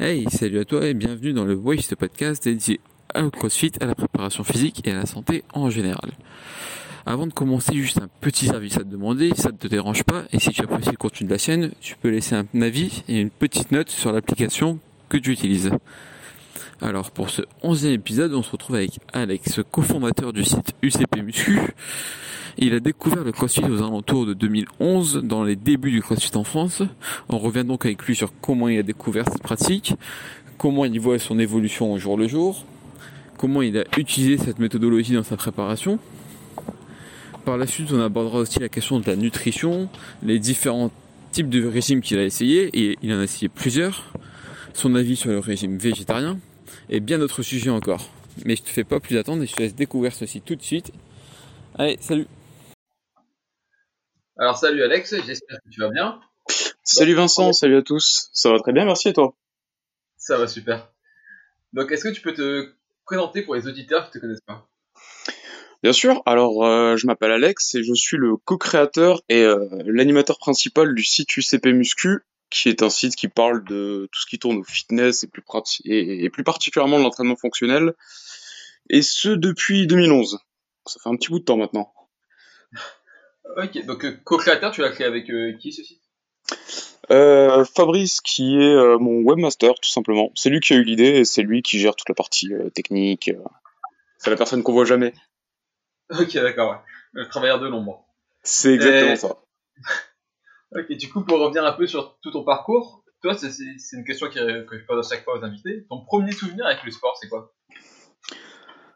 Hey, salut à toi et bienvenue dans le Waste Podcast dédié au CrossFit, à la préparation physique et à la santé en général. Avant de commencer, juste un petit service à te demander, ça ne te dérange pas, et si tu apprécies le contenu de la chaîne, tu peux laisser un avis et une petite note sur l'application que tu utilises. Alors pour ce onzième épisode, on se retrouve avec Alex, cofondateur du site UCP Muscu. Il a découvert le CrossFit aux alentours de 2011, dans les débuts du CrossFit en France. On revient donc avec lui sur comment il a découvert cette pratique, comment il voit son évolution au jour le jour, comment il a utilisé cette méthodologie dans sa préparation. Par la suite, on abordera aussi la question de la nutrition, les différents types de régimes qu'il a essayé, et il en a essayé plusieurs, son avis sur le régime végétarien, et bien d'autres sujets encore. Mais je te fais pas plus attendre et je te laisse découvrir ceci tout de suite. Allez, salut Alors salut Alex, j'espère que tu vas bien. Salut Vincent, salut à tous. Ça va très bien, merci et toi? Ça va super. Donc est-ce que tu peux te présenter pour les auditeurs qui ne te connaissent pas? Bien sûr, alors euh, je m'appelle Alex et je suis le co-créateur et euh, l'animateur principal du site UCP Muscu, qui est un site qui parle de tout ce qui tourne au fitness et plus, et, et plus particulièrement de l'entraînement fonctionnel, et ce depuis 2011. Ça fait un petit bout de temps maintenant. Ok, donc euh, co-créateur, tu l'as créé avec euh, qui ce site? Euh, Fabrice, qui est euh, mon webmaster, tout simplement. C'est lui qui a eu l'idée et c'est lui qui gère toute la partie euh, technique. C'est la personne qu'on voit jamais. Ok, d'accord, ouais. Le travailleur de l'ombre. C'est exactement Et- ça. Ok, du coup, pour revenir un peu sur tout ton parcours, toi, c'est- une question que je pose à chaque fois aux invités. Ton premier souvenir avec le sport, c'est quoi?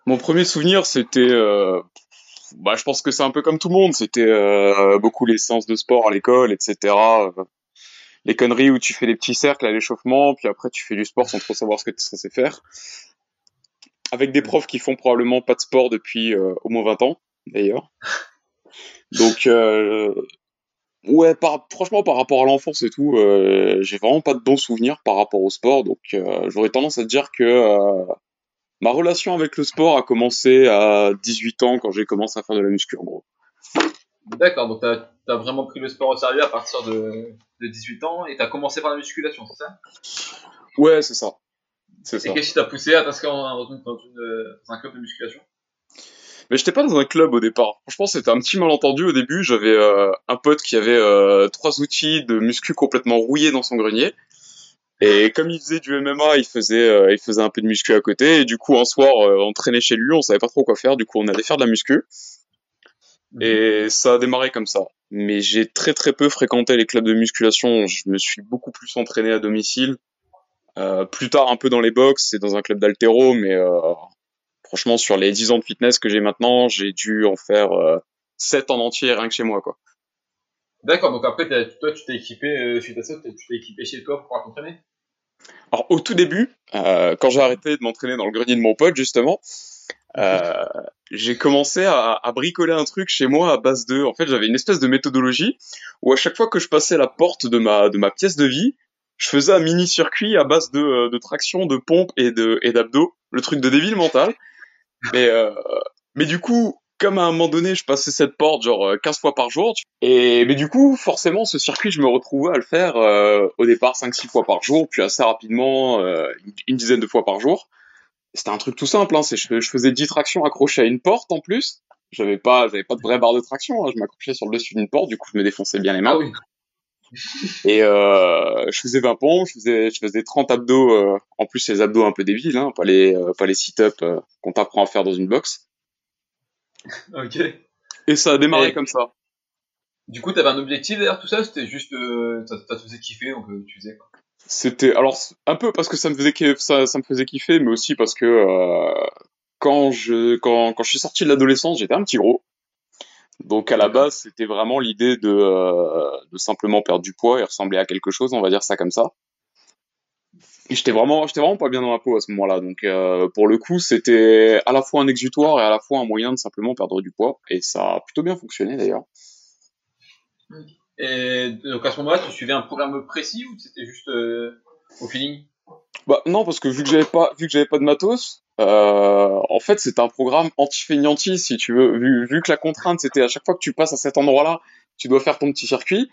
Mon premier souvenir, c'était, euh, bah, je pense que c'est un peu comme tout le monde. C'était euh, beaucoup les séances de sport à l'école, etc. euh, les conneries où tu fais des petits cercles à l'échauffement, puis après tu fais du sport sans trop savoir ce que tu es faire. Avec des profs qui font probablement pas de sport depuis au moins 20 ans, d'ailleurs. Donc, ouais, par, franchement, par rapport à l'enfance et tout, euh, j'ai vraiment pas de bons souvenirs par rapport au sport. Donc, euh, j'aurais tendance à te dire que euh, Ma relation avec le sport a commencé à 18 ans quand j'ai commencé à faire de la muscu en gros. D'accord, donc t'as as vraiment pris le sport au sérieux à partir de, de 18 ans et t'as commencé par la musculation, c'est ça? Ouais, c'est ça. Et qu'est-ce qui t'a poussé à t'inscrire dans, dans, dans un club de musculation? Mais j'étais pas dans un club au départ. Franchement, c'était un petit malentendu au début. J'avais euh, un pote qui avait euh, trois outils de muscu complètement rouillés dans son grenier. Et comme il faisait du MMA, il faisait, euh, il faisait un peu de muscu à côté. Et du coup, un soir, euh, on traînait chez lui, on savait pas trop quoi faire. Du coup, on allait faire de la muscu. Et ça a démarré comme ça. Mais j'ai très très peu fréquenté les clubs de musculation. Je me suis beaucoup plus entraîné à domicile. Euh, plus tard un peu dans les box et dans un club d'altéro, mais euh, franchement sur les 10 ans de fitness que j'ai maintenant, j'ai dû en faire euh, 7 en entier rien que chez moi quoi. D'accord, donc après, toi, tu t'es équipé, euh, suite à ça, tu t'es équipé chez toi pour pouvoir t'entraîner? Alors au tout début, euh, quand j'ai arrêté de m'entraîner dans le grenier de mon pote justement, euh, j'ai commencé à, à bricoler un truc chez moi à base de, en fait j'avais une espèce de méthodologie où à chaque fois que je passais la porte de ma de ma pièce de vie, je faisais un mini circuit à base de, euh, de traction, de pompe et de et d'abdos, le truc de débile mental. Mais euh, mais du coup, comme à un moment donné, je passais cette porte genre euh, 15 fois par jour, et mais du coup, forcément, ce circuit, je me retrouvais à le faire euh, au départ 5-6 fois par jour, puis assez rapidement euh, une, dizaine de fois par jour. C'était un truc tout simple, hein, c'est je, faisais 10 tractions accrochées à une porte en plus. J'avais pas, j'avais pas de vraie barre de traction, hein, je m'accrochais sur le dessus d'une porte, du coup je me défonçais bien les mains. Ah. Et euh, je faisais 20 pompes, je faisais, je faisais 30 abdos, euh, en plus les abdos un peu débiles, hein, pas les, euh, pas les sit-ups qu'on t'apprend à faire dans une box. Ok. Et ça a démarré Et- comme ça. Du coup, t'avais un objectif derrière tout ça C'était juste, ça, ça te faisait kiffer, donc tu faisais quoi C'était alors un peu parce que ça me faisait ça, ça me faisait kiffer, mais aussi parce que quand je quand quand je suis sorti de l'adolescence, j'étais un petit gros. Donc à la base, c'était vraiment l'idée de euh, de simplement perdre du poids et ressembler à quelque chose, on va dire ça comme ça. Et j'étais vraiment j'étais vraiment pas bien dans ma peau à ce moment-là. Donc euh, pour le coup, c'était à la fois un exutoire et à la fois un moyen de simplement perdre du poids et ça a plutôt bien fonctionné d'ailleurs. Et donc à ce moment-là, tu suivais un programme précis ou c'était juste euh, au feeling? Bah non, parce que vu que j'avais pas, vu que j'avais pas de matos, euh, en fait c'était un programme anti-feignanti si tu veux. Vu, vu que la contrainte c'était à chaque fois que tu passes à cet endroit-là, tu dois faire ton petit circuit.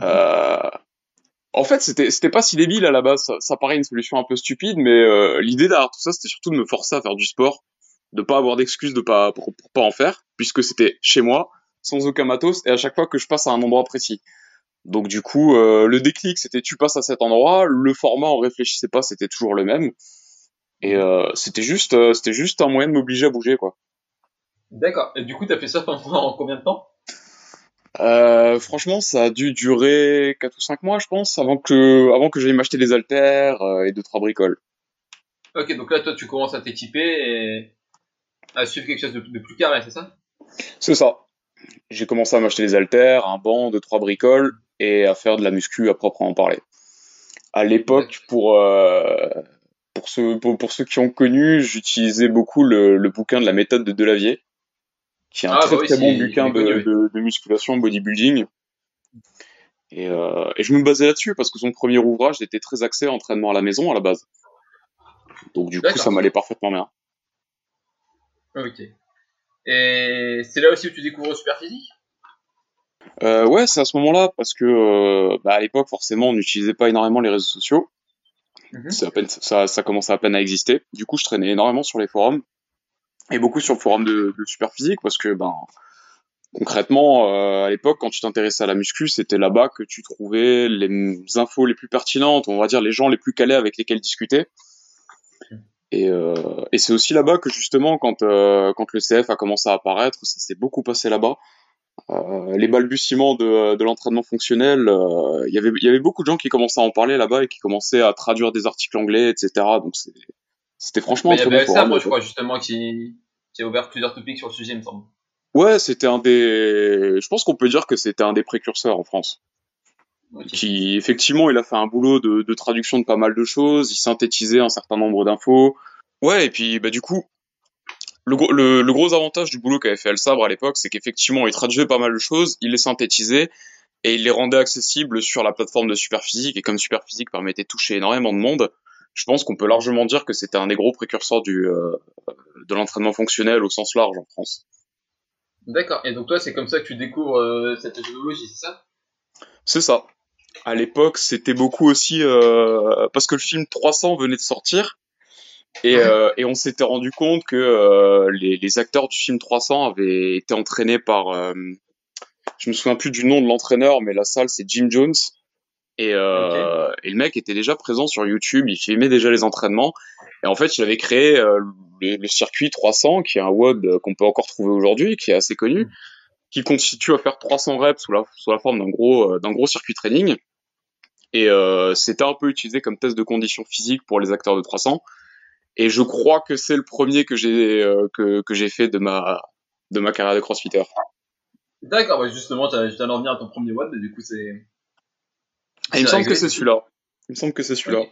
Euh, En fait, c'était c'était pas si débile à la base. Ça, ça paraît une solution un peu stupide, mais euh, l'idée derrière tout ça, c'était surtout de me forcer à faire du sport, de pas avoir d'excuses de pas pour, pour pas en faire, puisque c'était chez moi, sans aucun matos, et à chaque fois que je passe à un endroit précis. Donc du coup, le déclic, c'était tu passes à cet endroit. Le format, on réfléchissait pas, c'était toujours le même. Et euh, c'était juste, euh, c'était juste un moyen de m'obliger à bouger, quoi. D'accord. Et du coup, t'as fait ça pendant combien de temps? Euh, franchement, ça a dû durer 4 ou 5 mois, je pense, avant que, avant que j'aille m'acheter des haltères et deux trois bricoles. Ok, donc là, toi, tu commences à t'équiper et à suivre quelque chose de, de plus carré, c'est ça? C'est ça. J'ai commencé à m'acheter des haltères, un banc, deux trois bricoles et à faire de la muscu à proprement parler. À l'époque, pour euh, pour ceux pour, pour ceux qui ont connu, j'utilisais beaucoup le, le bouquin de la méthode de Delavier, qui est un Ah, très bah oui, très bon bouquin de, de, de musculation, bodybuilding. Et, euh, et je me basais là-dessus parce que son premier ouvrage était très axé entraînement à la maison à la base. Donc du coup, ça m'allait parfaitement bien. Ok. Et c'est là aussi où tu découvres le super physique? Euh, ouais, c'est à ce moment-là parce que euh, bah, à l'époque, forcément, on n'utilisait pas énormément les réseaux sociaux. Mhm. C'est à peine, ça, ça commençait à peine à exister. Du coup, je traînais énormément sur les forums et beaucoup sur le forum de, de Superphysique parce que, ben, concrètement, euh, à l'époque, quand tu t'intéressais à la muscu, c'était là-bas que tu trouvais les infos les plus pertinentes, on va dire les gens les plus calés avec lesquels discuter. Et, euh, et c'est aussi là-bas que justement, quand, euh, quand le CF a commencé à apparaître, ça s'est beaucoup passé là-bas. Euh, les balbutiements de, de l'entraînement fonctionnel, euh, il y avait- il y avait beaucoup de gens qui commençaient à en parler là-bas et qui commençaient à traduire des articles anglais, etc. Donc c'était franchement Il y avait moi, je crois, justement, qui, qui a ouvert plusieurs topics sur le sujet, il me semble. Ouais, c'était un des. Je pense qu'on peut dire que c'était un des précurseurs en France. Qui effectivement, il a fait un boulot de, de traduction de pas mal de choses. Il synthétisait un certain nombre d'infos. Ouais, et puis bah du coup, le, gros- le, le gros avantage du boulot qu'avait fait El Sabre à l'époque, c'est qu'effectivement, il traduisait pas mal de choses, il les synthétisait et il les rendait accessibles sur la plateforme de Superphysique. Et comme Superphysique permettait de toucher énormément de monde, je pense qu'on peut largement dire que c'était un des gros précurseurs du euh, de l'entraînement fonctionnel au sens large en France. D'accord. Et donc, toi, c'est comme ça que tu découvres euh, cette méthodologie, c'est ça? C'est ça. À l'époque, c'était beaucoup aussi euh, parce que le film 300 venait de sortir et, euh, et on s'était rendu compte que euh, les, les acteurs du film 300 avaient été entraînés par, euh, je me souviens plus du nom de l'entraîneur, mais la salle c'est Jim Jones. Et, euh, et le mec était déjà présent sur YouTube, il filmait déjà les entraînements. Et en fait il avait créé euh, le, le circuit 300 qui est un WOD qu'on peut encore trouver aujourd'hui, qui est assez connu, qui constitue à faire 300 reps sous la, sous la forme d'un gros, euh, d'un gros circuit training. Et euh, c'était un peu utilisé comme test de conditions physiques pour les acteurs de 300. Et je crois que c'est le premier que j'ai euh, que, que j'ai fait de ma de ma carrière de crossfitter. D'accord, bah justement, tu viens d'en venir à ton premier watt, et du coup, c'est. Et il me semble que c'est celui-là. Il me semble que c'est celui-là.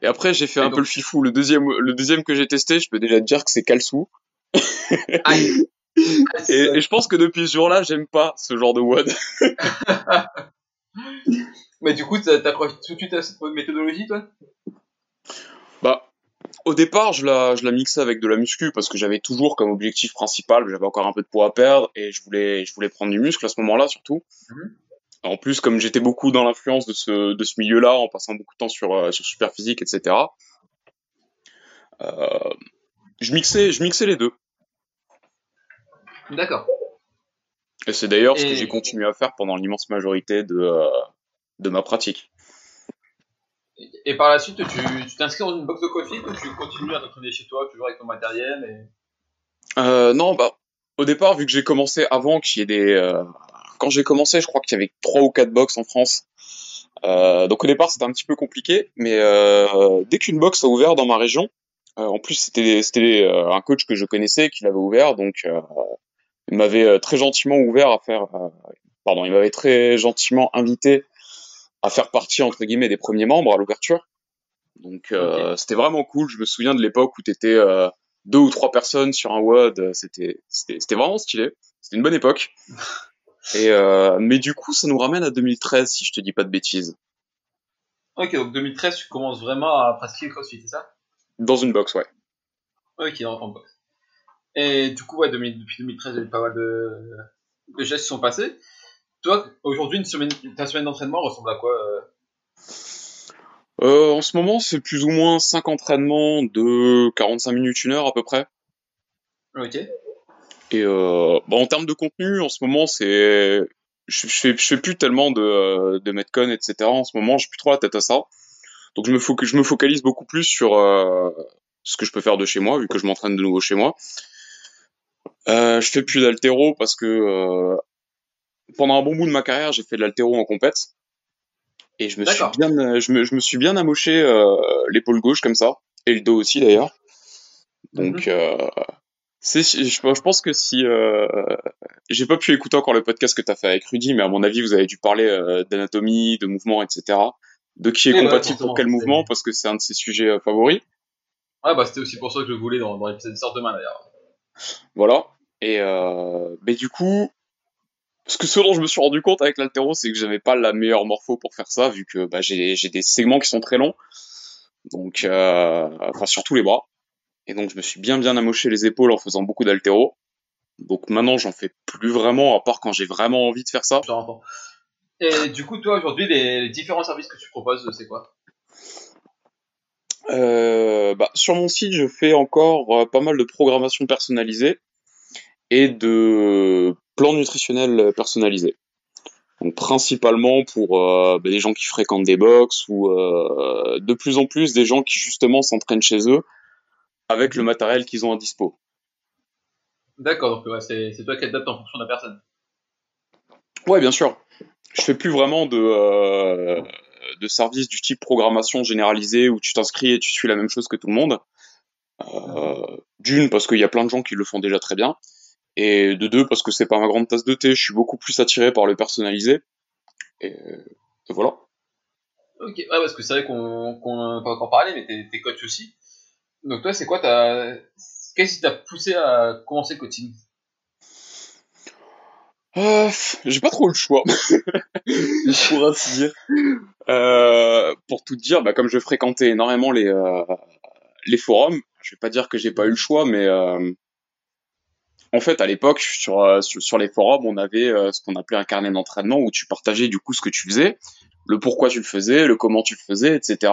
Et après j'ai fait Et un donc- peu le fifou. Le deuxième le deuxième que j'ai testé, je peux déjà te dire que c'est Kalsou. Aïe Et, et je pense que depuis ce jour-là, j'aime pas ce genre de WOD. Mais du coup, t'accroches tout de suite à cette méthodologie, toi? Bah, au départ, je la, je la mixais avec de la muscu parce que j'avais toujours comme objectif principal, j'avais encore un peu de poids à perdre et je voulais, je voulais prendre du muscle à ce moment-là surtout. Mhm. En plus, comme j'étais beaucoup dans l'influence de ce, de ce milieu-là, en passant beaucoup de temps sur, euh, sur Superphysique, etc. Euh, je mixais, je mixais les deux. D'accord. Et c'est d'ailleurs ce que j'ai continué à faire pendant l'immense majorité de, euh, de ma pratique. Et par la suite, tu t'inscris dans une box de CrossFit ou tu continues à t'entraîner chez toi, toujours avec ton matériel. Euh, non, bah, au départ, vu que j'ai commencé avant qu'il y ait des, euh, quand j'ai commencé, je crois qu'il y avait trois ou quatre box en France. Euh, donc au départ, c'était un petit peu compliqué, mais euh, dès qu'une box a ouvert dans ma région, euh, en plus c'était euh, un coach que je connaissais qui l'avait ouvert, donc il m'avait très gentiment ouvert à faire, pardon, il m'avait très gentiment invité à faire partie entre guillemets des premiers membres à l'ouverture. Donc euh, c'était vraiment cool. Je me souviens de l'époque où t'étais euh, deux ou trois personnes sur un WOD, c'était c'était c'était vraiment stylé. C'était une bonne époque. Et euh, mais du coup, ça nous ramène à 2013 si je te dis pas de bêtises. Ok, donc 2013, tu commences vraiment à pratiquer le CrossFit, c'est ça? Dans une box, ouais. Ok, en, en box. Et du coup, ouais, 2000 depuis 2013, il y a eu pas mal de, de gestes qui sont passés. Toi, aujourd'hui, une semaine, ta semaine d'entraînement ressemble à quoi euh? Euh, En ce moment, c'est plus ou moins 5 entraînements de 45 minutes, une heure à peu près. Ok. Et euh, bah, en termes de contenu, en ce moment, c'est je, je, fais, je fais plus tellement de, de Metcon, etc. En ce moment, j'ai plus trop la tête à ça. Donc je me, fo je me focalise beaucoup plus sur euh, ce que je peux faire de chez moi, vu que je m'entraîne de nouveau chez moi. Euh, je fais plus d'altéro parce que euh, pendant un bon bout de ma carrière, j'ai fait de l'altéro en compète. Et je me suis bien, je me, je me suis bien amoché euh, l'épaule gauche comme ça, et le dos aussi d'ailleurs. Donc, mm -hmm. c'est, je, je, pense que si euh, j'ai pas pu écouter encore le podcast que tu as fait avec Rudy, mais à mon avis, vous avez dû parler euh, d'anatomie, de mouvement, etc. De qui est et compatible ouais, pour quel mouvement, parce que c'est un de ses sujets euh, favoris. Ah bah c'était aussi pour ça que je voulais dans, dans l'épisode de demain d'ailleurs. Voilà. Et euh, mais du coup, ce que ce dont je me suis rendu compte avec l'altéro, c'est que j'avais pas la meilleure morpho pour faire ça, vu que bah, j'ai des segments qui sont très longs, donc euh, enfin surtout les bras. Et donc je me suis bien bien amoché les épaules en faisant beaucoup d'altéro. Donc maintenant j'en fais plus vraiment, à part quand j'ai vraiment envie de faire ça. Et du coup toi aujourd'hui les, les différents services que tu proposes, c'est quoi? Euh, bah, sur mon site, je fais encore euh, pas mal de programmation personnalisée et de plans nutritionnels personnalisés. Donc principalement pour euh, bah, des gens qui fréquentent des box ou euh, de plus en plus des gens qui justement s'entraînent chez eux avec le matériel qu'ils ont à dispo. D'accord, donc ouais, c'est toi qui adaptes en fonction de la personne. Ouais, bien sûr. Je fais plus vraiment de euh, de services du type programmation généralisée où tu t'inscris et tu suis la même chose que tout le monde. Euh, D'une parce qu'il y a plein de gens qui le font déjà très bien, et de deux parce que c'est pas ma grande tasse de thé. Je suis beaucoup plus attiré par le personnalisé. Et, et voilà. Ok, ouais, parce que c'est vrai qu'on qu pas encore parlé, mais t'es es coach aussi. Donc toi, c'est quoi ta... Qu'est-ce qui t'a poussé à commencer le coaching? Euh, J'ai pas trop le choix, pour ainsi dire. Euh, pour tout dire, bah, comme je fréquentais énormément les, euh, les forums, je vais pas dire que j'ai pas eu le choix, mais euh, en fait, à l'époque, sur, sur, les forums, on avait ce qu'on appelait un carnet d'entraînement où tu partageais du coup ce que tu faisais, le pourquoi tu le faisais, le comment tu le faisais, etc.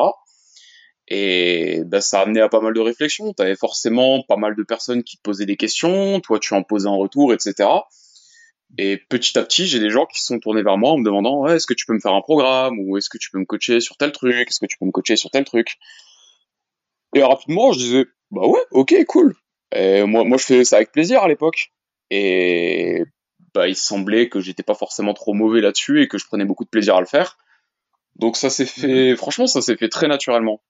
Et bah, ça a amené à pas mal de réflexions. Tu avais forcément pas mal de personnes qui te posaient des questions, toi tu en posais en retour, etc. Et petit à petit, j'ai des gens qui se sont tournés vers moi en me demandant est-ce que tu peux me faire un programme? Ou est-ce que tu peux me coacher sur tel truc, est-ce que tu peux me coacher sur tel truc? Et rapidement, je disais bah ouais, ok, cool. Et moi, moi, je faisais ça avec plaisir à l'époque. Et bah, il semblait que j'étais pas forcément trop mauvais là-dessus et que je prenais beaucoup de plaisir à le faire. Donc ça s'est fait, mmh. franchement, ça s'est fait très naturellement.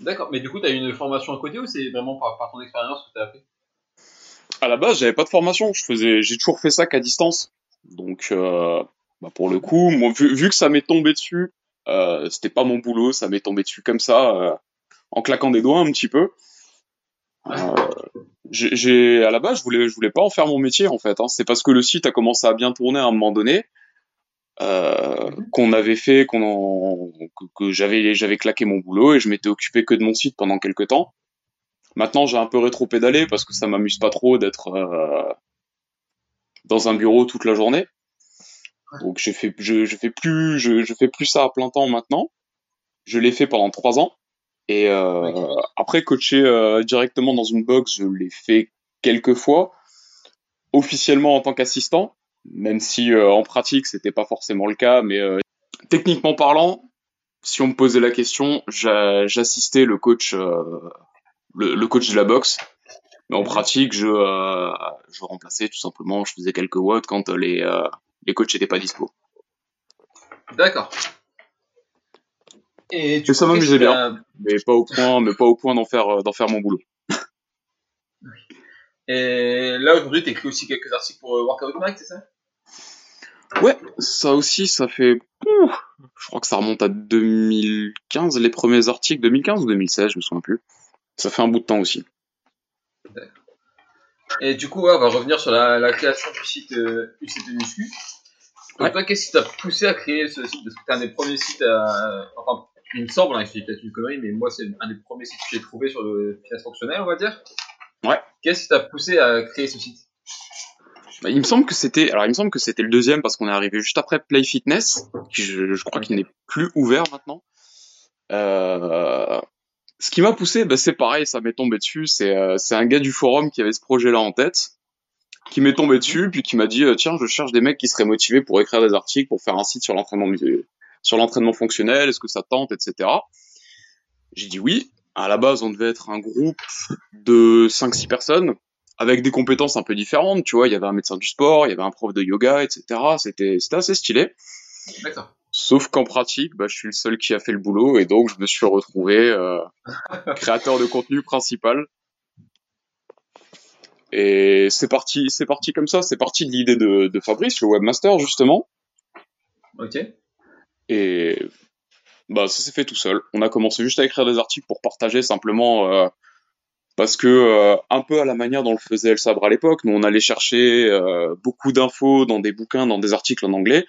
D'accord, mais du coup, tu as eu une formation à côté ou c'est vraiment par, par, ton expérience que tu as fait À la base, j'avais pas de formation, je faisais, j'ai toujours fait ça qu'à distance. Donc, euh, bah pour le coup, moi, vu, vu que ça m'est tombé dessus, euh, c'était pas mon boulot, ça m'est tombé dessus comme ça, euh, en claquant des doigts un petit peu. Euh, j'ai, à la base, je voulais, je voulais pas en faire mon métier en fait. Hein. C'est parce que le site a commencé à bien tourner à un moment donné. Euh, qu'on avait fait, qu'on que, que j'avais j'avais claqué mon boulot et je m'étais occupé que de mon site pendant quelques temps. Maintenant, j'ai un peu rétro-pédalé parce que ça m'amuse pas trop d'être euh, dans un bureau toute la journée. Donc je, je fais plus je, je fais plus ça à plein temps maintenant. Je l'ai fait pendant trois ans et euh, okay. après coacher euh, directement dans une box, je l'ai fait quelques fois officiellement en tant qu'assistant même si euh, en pratique c'était pas forcément le cas, mais techniquement parlant, si on me posait la question, j'assistais le coach, le, le, coach de la boxe. Mais en pratique, je, je remplaçais tout simplement, je faisais quelques watts quand les, les coachs n'étaient pas dispo. D'accord. Et, Et ça m'amusait bien, mais pas au point, mais pas au point d'en faire, d'en faire mon boulot. Et là aujourd'hui, t'écris aussi quelques articles pour Workout Mike, c'est ça? Ouais, ça aussi, ça fait. Je crois que ça remonte à 2015, les premiers articles, 2015 ou 2016, je me souviens plus. Ça fait un bout de temps aussi. Et du coup, ouais, on va revenir sur la, la création du site euh, UCT Muscu. Donc, ouais. toi, qu'est-ce qui t'a poussé à créer ce site? Parce que t'es un des premiers sites à. Enfin, il me semble, hein, c'est peut-être une connerie, mais moi, c'est un des premiers sites que j'ai trouvé sur le finance fonctionnel, on va dire. Ouais. Qu'est-ce qui t'a poussé à créer ce site? Bah, il me semble que c'était, alors il me semble que c'était le deuxième parce qu'on est arrivé juste après Play Fitness, qui je, je crois qu'il n'est plus ouvert maintenant. Euh, ce qui m'a poussé, bah, c'est pareil, ça m'est tombé dessus. C'est euh, c'est un gars du forum qui avait ce projet-là en tête, qui m'est tombé dessus, puis qui m'a dit euh, tiens, je cherche des mecs qui seraient motivés pour écrire des articles, pour faire un site sur l'entraînement sur l'entraînement fonctionnel, est-ce que ça tente, etc. J'ai dit oui. À la base, on devait être un groupe de 5-6 personnes avec des compétences un peu différentes. Tu vois, il y avait un médecin du sport, il y avait un prof de yoga, etc. C'était c'était assez stylé. D'accord. Sauf qu'en pratique, bah, je suis le seul qui a fait le boulot et donc je me suis retrouvé euh, créateur de contenu principal. Et c'est parti, c'est parti comme ça. C'est parti de l'idée de, de Fabrice, le webmaster justement. Ok. Et bah ça s'est fait tout seul. On a commencé juste à écrire des articles pour partager simplement euh, parce que euh, un peu à la manière dont le faisait El Sabre à l'époque, nous on allait chercher euh, beaucoup d'infos dans des bouquins, dans des articles en anglais.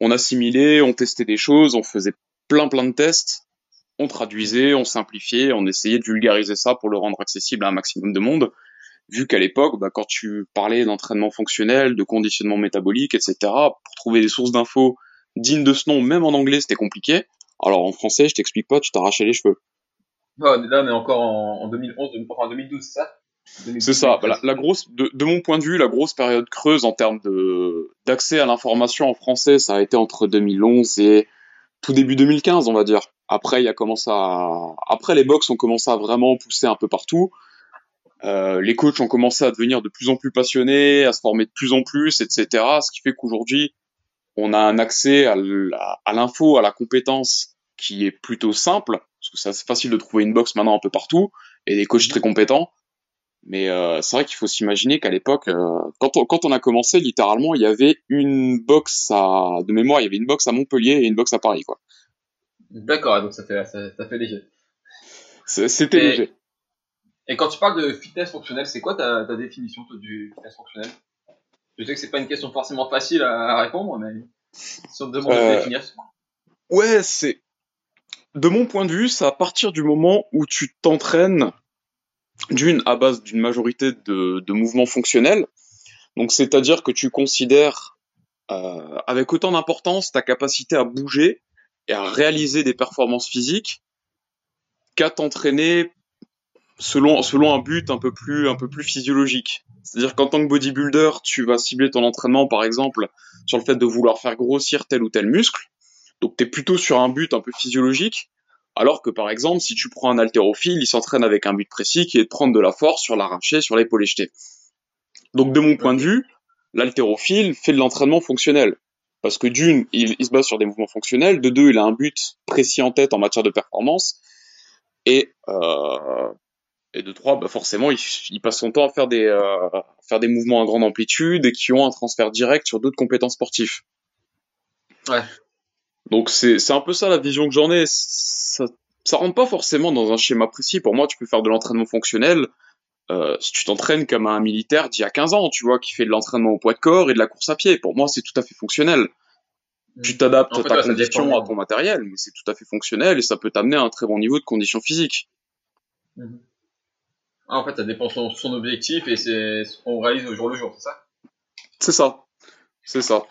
On assimilait, on testait des choses, on faisait plein plein de tests, on traduisait, on simplifiait, on essayait de vulgariser ça pour le rendre accessible à un maximum de monde. Vu qu'à l'époque, bah, quand tu parlais d'entraînement fonctionnel, de conditionnement métabolique, etc., pour trouver des sources d'infos dignes de ce nom, même en anglais, c'était compliqué. Alors en français, je t'explique pas, tu t'arrachais les cheveux. Ah, là, on est encore en, en 2011, enfin 2012, c'est ça? 2012, C'est ça. La, 2013. la grosse, de, de mon point de vue, la grosse période creuse en termes de d'accès à l'information en français, ça a été entre 2011 et tout début 2015, on va dire. Après, il y a commencé à, après les box ont commencé à vraiment pousser un peu partout. Euh, les coachs ont commencé à devenir de plus en plus passionnés, à se former de plus en plus, etc. Ce qui fait qu'aujourd'hui, on a un accès à l'info, à la compétence qui est plutôt simple, parce que c'est facile de trouver une box maintenant un peu partout, et des coachs très compétents. Mais euh, c'est vrai qu'il faut s'imaginer qu'à l'époque, euh, quand, on, quand on a commencé, littéralement, il y avait une box à, de mémoire, il y avait une box à Montpellier et une box à Paris, quoi. D'accord, donc ça fait, ça, ça fait léger. C'était léger. Et quand tu parles de fitness fonctionnel, c'est quoi ta, ta définition toi, du fitness fonctionnel? Je sais que c'est pas une question forcément facile à, répondre, mais si on te demande Euh, de définir, c'est quoi Ouais, c'est. De mon point de vue, c'est à partir du moment où tu t'entraînes d'une à base d'une majorité de, de mouvements fonctionnels. Donc, c'est-à-dire que tu considères euh, avec autant d'importance ta capacité à bouger et à réaliser des performances physiques qu'à t'entraîner selon selon un but un peu plus un peu plus physiologique. C'est-à-dire qu'en tant que bodybuilder, tu vas cibler ton entraînement par exemple sur le fait de vouloir faire grossir tel ou tel muscle. Donc tu es plutôt sur un but un peu physiologique alors que par exemple, si tu prends un haltérophile, il s'entraîne avec un but précis qui est de prendre de la force sur l'arraché, sur l'épaule jeté. Donc de mon point de vue, l'haltérophile fait de l'entraînement fonctionnel. Parce que d'une, il, il se base sur des mouvements fonctionnels, de deux, il a un but précis en tête en matière de performance, et, euh, et de trois, bah forcément, il, il passe son temps à faire des, euh, à faire des mouvements à grande amplitude et qui ont un transfert direct sur d'autres compétences sportives. Ouais. Donc c'est c'est un peu ça la vision que j'en ai. Ça, ça rentre pas forcément dans un schéma précis. Pour moi, tu peux faire de l'entraînement fonctionnel euh, si tu t'entraînes comme un militaire d'il y a 15 ans, tu vois, qui fait de l'entraînement au poids de corps et de la course à pied. Pour moi, c'est tout à fait fonctionnel. Tu t'adaptes En fait, ta ouais, condition à ton matériel, mais c'est tout à fait fonctionnel et ça peut t'amener à un très bon niveau de condition physique. Mhm. Ah, en fait, ça dépend de son, son objectif et c'est ce qu'on réalise au jour le jour, c'est ça? C'est ça. C'est ça.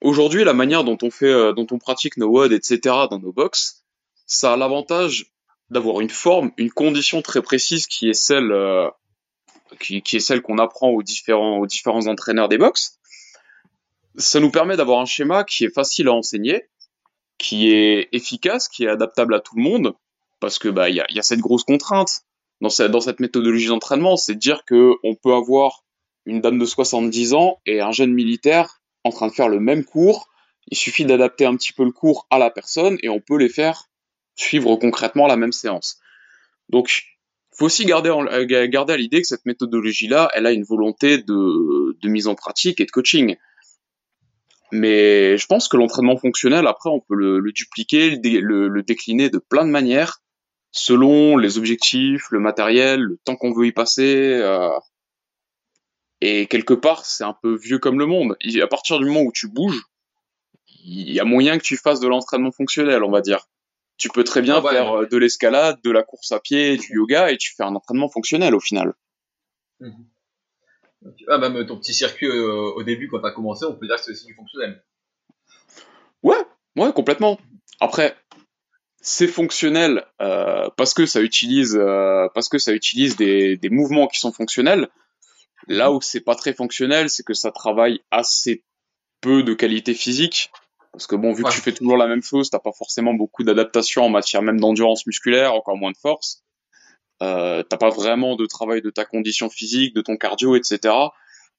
Aujourd'hui, la manière dont on fait, euh, dont on pratique nos WOD, etc. dans nos box, ça a l'avantage d'avoir une forme, une condition très précise qui est celle, euh, qui, est celle qu'on apprend aux différents, aux différents entraîneurs des box. Ça nous permet d'avoir un schéma qui est facile à enseigner, qui est efficace, qui est adaptable à tout le monde, parce que bah il y a cette grosse contrainte dans cette, méthodologie d'entraînement, c'est de dire que on peut avoir une dame de 70 ans et un jeune militaire en train de faire le même cours. Il suffit d'adapter un petit peu le cours à la personne et on peut les faire suivre concrètement la même séance. Donc, faut aussi euh, garder à l'idée que cette méthodologie-là, elle a une volonté de, mise en pratique et de coaching. Mais je pense que l'entraînement fonctionnel, après, on peut le, dupliquer, le décliner de plein de manières, selon les objectifs, le matériel, le temps qu'on veut y passer. euh, et quelque part, c'est un peu vieux comme le monde. Et à partir du moment où tu bouges, il y a moyen que tu fasses de l'entraînement fonctionnel, on va dire. Tu peux très bien Ah ouais, faire ouais. euh, de l'escalade, de la course à pied, du yoga, et tu fais un entraînement fonctionnel au final. Ouais, Ah, même ton petit circuit euh, au début, quand tu as commencé, on peut dire que c'est aussi du fonctionnel. Ouais, ouais, complètement. Après, c'est fonctionnel euh, parce que ça utilise euh, parce que ça utilise des, des mouvements qui sont fonctionnels. Là où c'est pas très fonctionnel, c'est que ça travaille assez peu de qualité physique. Parce que bon, vu que tu fais toujours la même chose, t'as pas forcément beaucoup d'adaptation en matière même d'endurance musculaire, encore moins de force. Euh, t'as pas vraiment de travail de ta condition physique, de ton cardio, etc.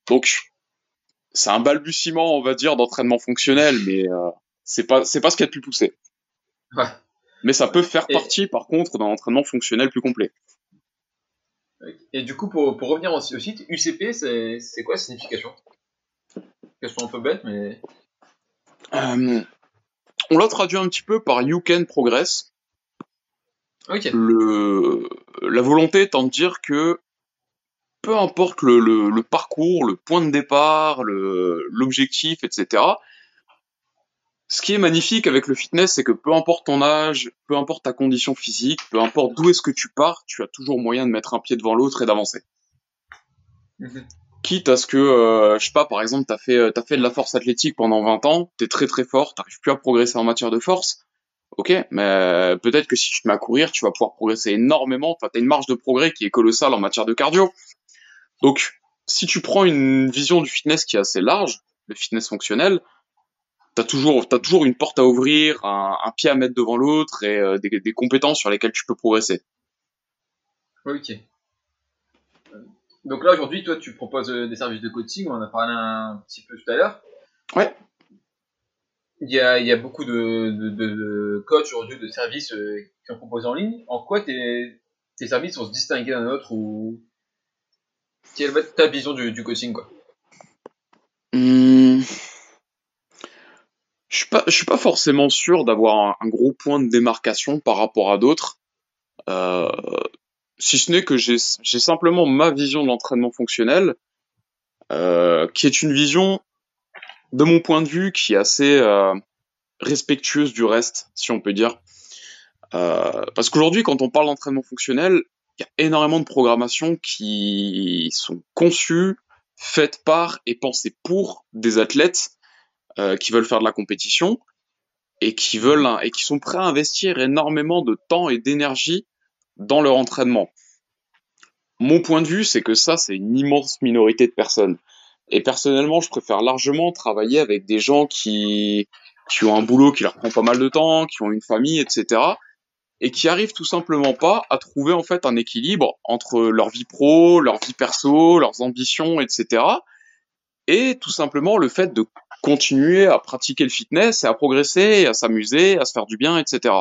Donc c'est un balbutiement, on va dire, d'entraînement fonctionnel, mais euh, c'est pas c'est pas ce qu'il y a de plus poussé. Ouais. Mais ça peut faire partie, par contre, d'un entraînement fonctionnel plus complet. Et du coup, pour, pour revenir au, site, UCP, c'est quoi la signification? Question un peu bête, mais... Euh, on l'a traduit un petit peu par You Can Progress. Ok. Le, la volonté étant de dire que peu importe le, le, le parcours, le point de départ, l'objectif, etc., ce qui est magnifique avec le fitness, c'est que peu importe ton âge, peu importe ta condition physique, peu importe d'où est-ce que tu pars, tu as toujours moyen de mettre un pied devant l'autre et d'avancer. Mhm. Quitte à ce que, euh, je sais pas, par exemple, t'as fait, euh, t'as fait de la force athlétique pendant 20 ans, t'es très très fort, t'arrives plus à progresser en matière de force. Ok, mais peut-être que si tu te mets à courir, tu vas pouvoir progresser énormément. Enfin, t'as une marge de progrès qui est colossale en matière de cardio. Donc, si tu prends une vision du fitness qui est assez large, le fitness fonctionnel, t'as toujours, t'as toujours une porte à ouvrir, un, un pied à mettre devant l'autre et euh, des, des, compétences sur lesquelles tu peux progresser. Ok. Donc là aujourd'hui, toi, tu proposes euh, des services de coaching. On en a parlé un petit peu tout à l'heure. Ouais. Il y a, il y a beaucoup de, de, de coachs aujourd'hui, de services euh, qui sont proposés en ligne. En quoi tes, tes services vont se distinguer d'un autre ou quelle va être ta vision du, du coaching quoi mmh je suis pas, je suis pas forcément sûr d'avoir un, gros point de démarcation par rapport à d'autres. Euh, si ce n'est que j'ai simplement ma vision de l'entraînement fonctionnel, euh, qui est une vision, de mon point de vue, qui est assez euh, respectueuse du reste, si on peut dire. Parce qu'aujourd'hui, quand on parle d'entraînement fonctionnel, il y a énormément de programmations qui sont conçues, faites par et pensées pour des athlètes euh, qui veulent faire de la compétition et qui veulent et qui sont prêts à investir énormément de temps et d'énergie dans leur entraînement. Mon point de vue, c'est que ça, c'est une immense minorité de personnes. Et personnellement, je préfère largement travailler avec des gens qui, qui ont un boulot qui leur prend pas mal de temps, qui ont une famille, etc. Et qui arrivent tout simplement pas à trouver en fait un équilibre entre leur vie pro, leur vie perso, leurs ambitions, etc. Et tout simplement le fait de continuer à pratiquer le fitness et à progresser, à s'amuser, à se faire du bien, etc.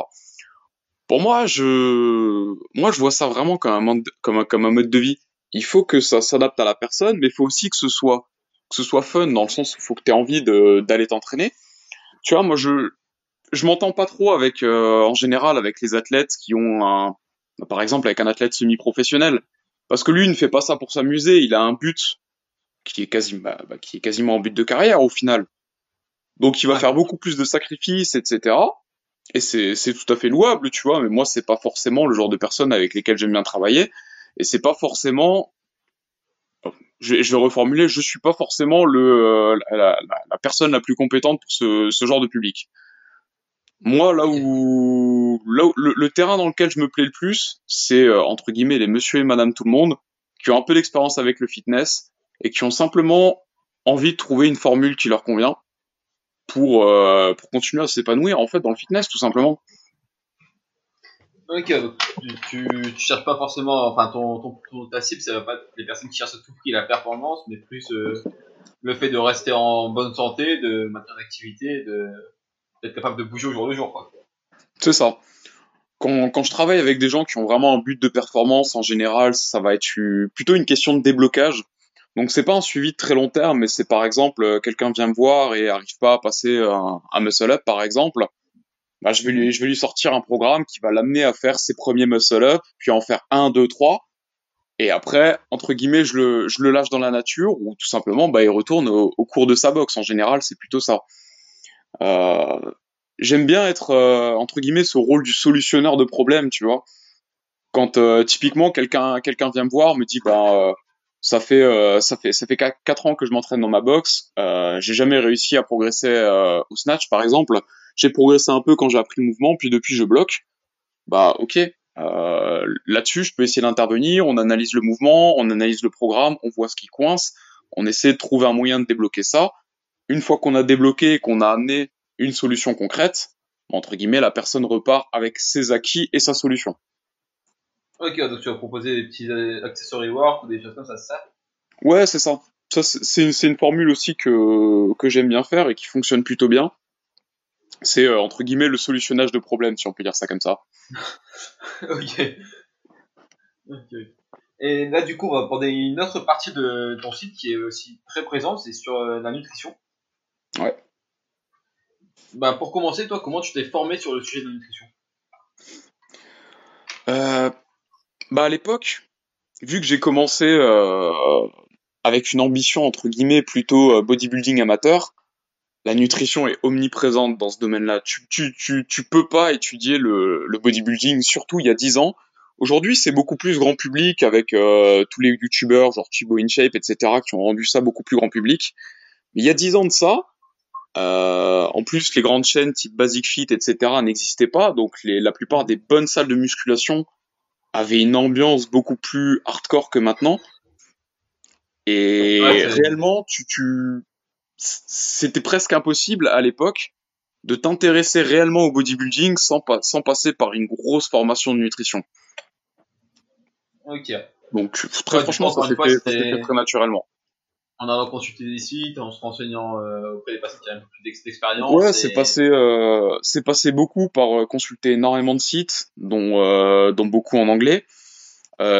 Pour moi, je, moi, je vois ça vraiment comme un, mode, comme un, comme un mode de vie. Il faut que ça s'adapte à la personne, mais il faut aussi que ce soit, que ce soit fun dans le sens où il faut que tu aies envie d'aller t'entraîner. Tu vois, moi, je, je m'entends pas trop avec, euh, en général, avec les athlètes qui ont un, par exemple, avec un athlète semi-professionnel. Parce que lui, il ne fait pas ça pour s'amuser, il a un but qui est, quasi, bah, bah, qui est quasiment en but de carrière au final. Donc il va faire beaucoup plus de sacrifices, etc. Et c'est, c'est tout à fait louable, tu vois, mais moi c'est pas forcément le genre de personne avec lesquelles j'aime bien travailler. Et c'est pas forcément je, je, vais reformuler, je suis pas forcément le, euh, la, la, personne la plus compétente pour ce, ce genre de public. Moi, là où, là où le, le, terrain dans lequel je me plais le plus, c'est euh, entre guillemets les monsieur et madame tout le monde qui ont un peu d'expérience avec le fitness et qui ont simplement envie de trouver une formule qui leur convient pour, euh, pour continuer à s'épanouir en fait dans le fitness tout simplement. Ok, donc tu, tu, cherches pas forcément, enfin ton, ton, ta cible, ça va pas être les personnes qui cherchent à tout prix la performance, mais plus euh, le fait de rester en bonne santé, de maintenir l'activité, d'être capable de bouger au jour le jour, quoi. C'est ça. Quand, quand je travaille avec des gens qui ont vraiment un but de performance, en général, ça va être plutôt une question de déblocage. Donc c'est pas un suivi de très long terme, mais c'est par exemple euh, quelqu'un vient me voir et arrive pas à passer un, un muscle up par exemple, bah, je vais lui je vais lui sortir un programme qui va l'amener à faire ses premiers muscle up, puis en faire un, deux, trois, et après entre guillemets je le je le lâche dans la nature ou tout simplement bah il retourne au, cours de sa boxe. En général c'est plutôt ça. Euh, J'aime bien être euh, entre guillemets ce rôle du solutionneur de problèmes, tu vois. Quand euh, typiquement quelqu'un quelqu'un vient me voir me dit bah Ça fait, euh, ça fait, ça fait 4 ans que je m'entraîne dans ma boxe. Euh, j'ai jamais réussi à progresser euh, au snatch, par exemple. J'ai progressé un peu quand j'ai appris le mouvement, puis depuis je bloque. Bah, ok. Euh, Là-dessus, je peux essayer d'intervenir. On analyse le mouvement, on analyse le programme, on voit ce qui coince. On essaie de trouver un moyen de débloquer ça. Une fois qu'on a débloqué, qu'on a amené une solution concrète, entre guillemets, la personne repart avec ses acquis et sa solution. Ok, donc tu vas proposer des petits euh, accessory work ou des choses comme ça, c'est ça? Ouais, c'est ça. Ça, c'est c'est une formule aussi que, que j'aime bien faire et qui fonctionne plutôt bien. C'est euh, entre guillemets le solutionnage de problèmes, si on peut dire ça comme ça. ok. Ok. Et là, du coup, on va aborder une autre partie de ton site qui est aussi très présente, c'est sur euh, la nutrition. Ouais. Bah, pour commencer, toi, comment tu t'es formé sur le sujet de la nutrition? Euh, bah à l'époque, vu que j'ai commencé euh, avec une ambition entre guillemets plutôt euh, bodybuilding amateur, la nutrition est omniprésente dans ce domaine-là. Tu, tu, tu, tu peux pas étudier le, le bodybuilding, surtout il y a 10 ans. Aujourd'hui, c'est beaucoup plus grand public avec euh, tous les youtubeurs genre Thibaut InShape, etc., qui ont rendu ça beaucoup plus grand public. Mais il y a 10 ans de ça, euh, en plus, les grandes chaînes type Basic Fit, etc., n'existaient pas. Donc, les, la plupart des bonnes salles de musculation avaient une ambiance beaucoup plus hardcore que maintenant. Et Ouais, réellement, tu, tu, c'était presque impossible à l'époque de t'intéresser réellement au bodybuilding sans, sans passer par une grosse formation de nutrition. Ok. Donc, très Ouais, franchement, ça fait, s'est fait très naturellement. En allant consulter des sites, en se renseignant euh, auprès des personnes qui ont un peu plus d'ex- d'expérience. Ouais, et- c'est passé, euh, c'est passé beaucoup par euh, consulter énormément de sites, dont, euh, dont beaucoup en anglais.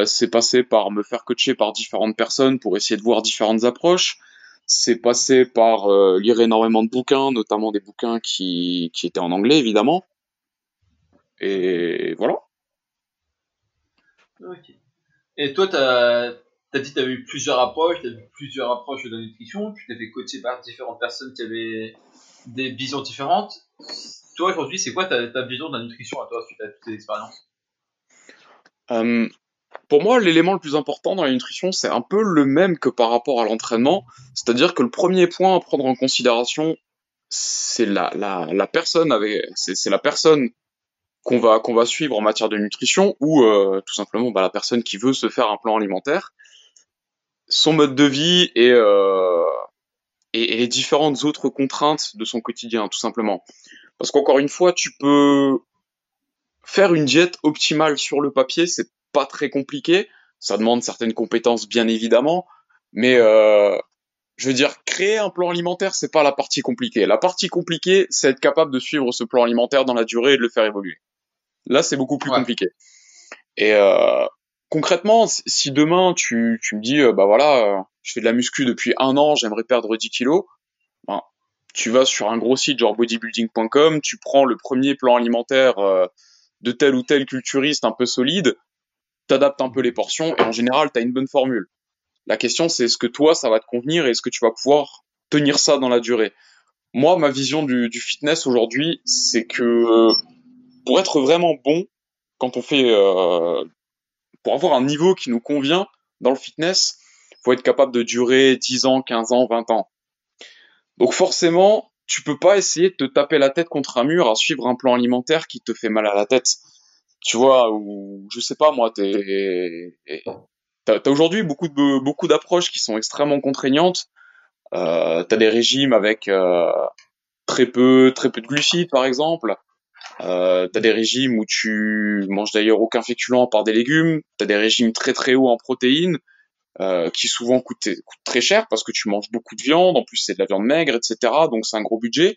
C'est passé par me faire coacher par différentes personnes pour essayer de voir différentes approches. C'est passé par lire énormément de bouquins, notamment des bouquins qui, qui étaient en anglais, évidemment. Et voilà. Ok. Et toi, t'as as dit que t'avais eu plusieurs approches, t'as vu plusieurs approches de la nutrition, tu t'es fait coacher par différentes personnes qui avaient des visions différentes. Toi, aujourd'hui, c'est quoi ta, vision de la nutrition à toi suite à toutes ces expériences? Euh, pour moi, l'élément le plus important dans la nutrition, c'est un peu le même que par rapport à l'entraînement. C'est-à-dire que le premier point à prendre en considération, c'est la, personne c'est, la personne qu'on va, qu'on va suivre en matière de nutrition ou euh, tout simplement bah, la personne qui veut se faire un plan alimentaire, son mode de vie et, euh, et, et les différentes autres contraintes de son quotidien, tout simplement. Parce qu'encore une fois, tu peux faire une diète optimale sur le papier, c'est pas très compliqué. Ça demande certaines compétences, bien évidemment, mais euh, je veux dire, créer un plan alimentaire, c'est pas la partie compliquée. La partie compliquée, c'est être capable de suivre ce plan alimentaire dans la durée et de le faire évoluer. Là, c'est beaucoup plus Ouais. compliqué. Et euh, concrètement, si- demain tu, tu me dis, euh, bah voilà, euh, je fais de la muscu depuis un an, j'aimerais perdre 10 kilos, ben, tu vas sur un gros site genre bodybuilding.com, tu prends le premier plan alimentaire euh, de tel ou tel culturiste un peu solide, t'adaptes un peu les portions et en général, t'as une bonne formule. La question, c'est est-ce que toi, ça va te convenir et est-ce que tu vas pouvoir tenir ça dans la durée? Moi, ma vision du, du fitness aujourd'hui, c'est que pour être vraiment bon, quand on fait, euh, pour avoir un niveau qui nous convient dans le fitness, faut être capable de durer 10 ans, 15 ans, 20 ans. Donc forcément, tu peux pas essayer de te taper la tête contre un mur à suivre un plan alimentaire qui te fait mal à la tête. Tu vois, ou je sais pas moi, t'es, t'as, t'as aujourd'hui beaucoup beaucoup d'approches qui sont extrêmement contraignantes. Euh, t'as des régimes avec euh, très peu très peu de glucides par exemple. Euh, t'as des régimes où tu manges d'ailleurs aucun féculent à part des légumes. T'as des régimes très très hauts en protéines euh, qui souvent coûtent, très cher parce que tu manges beaucoup de viande. En plus c'est de la viande maigre, etc. Donc c'est un gros budget.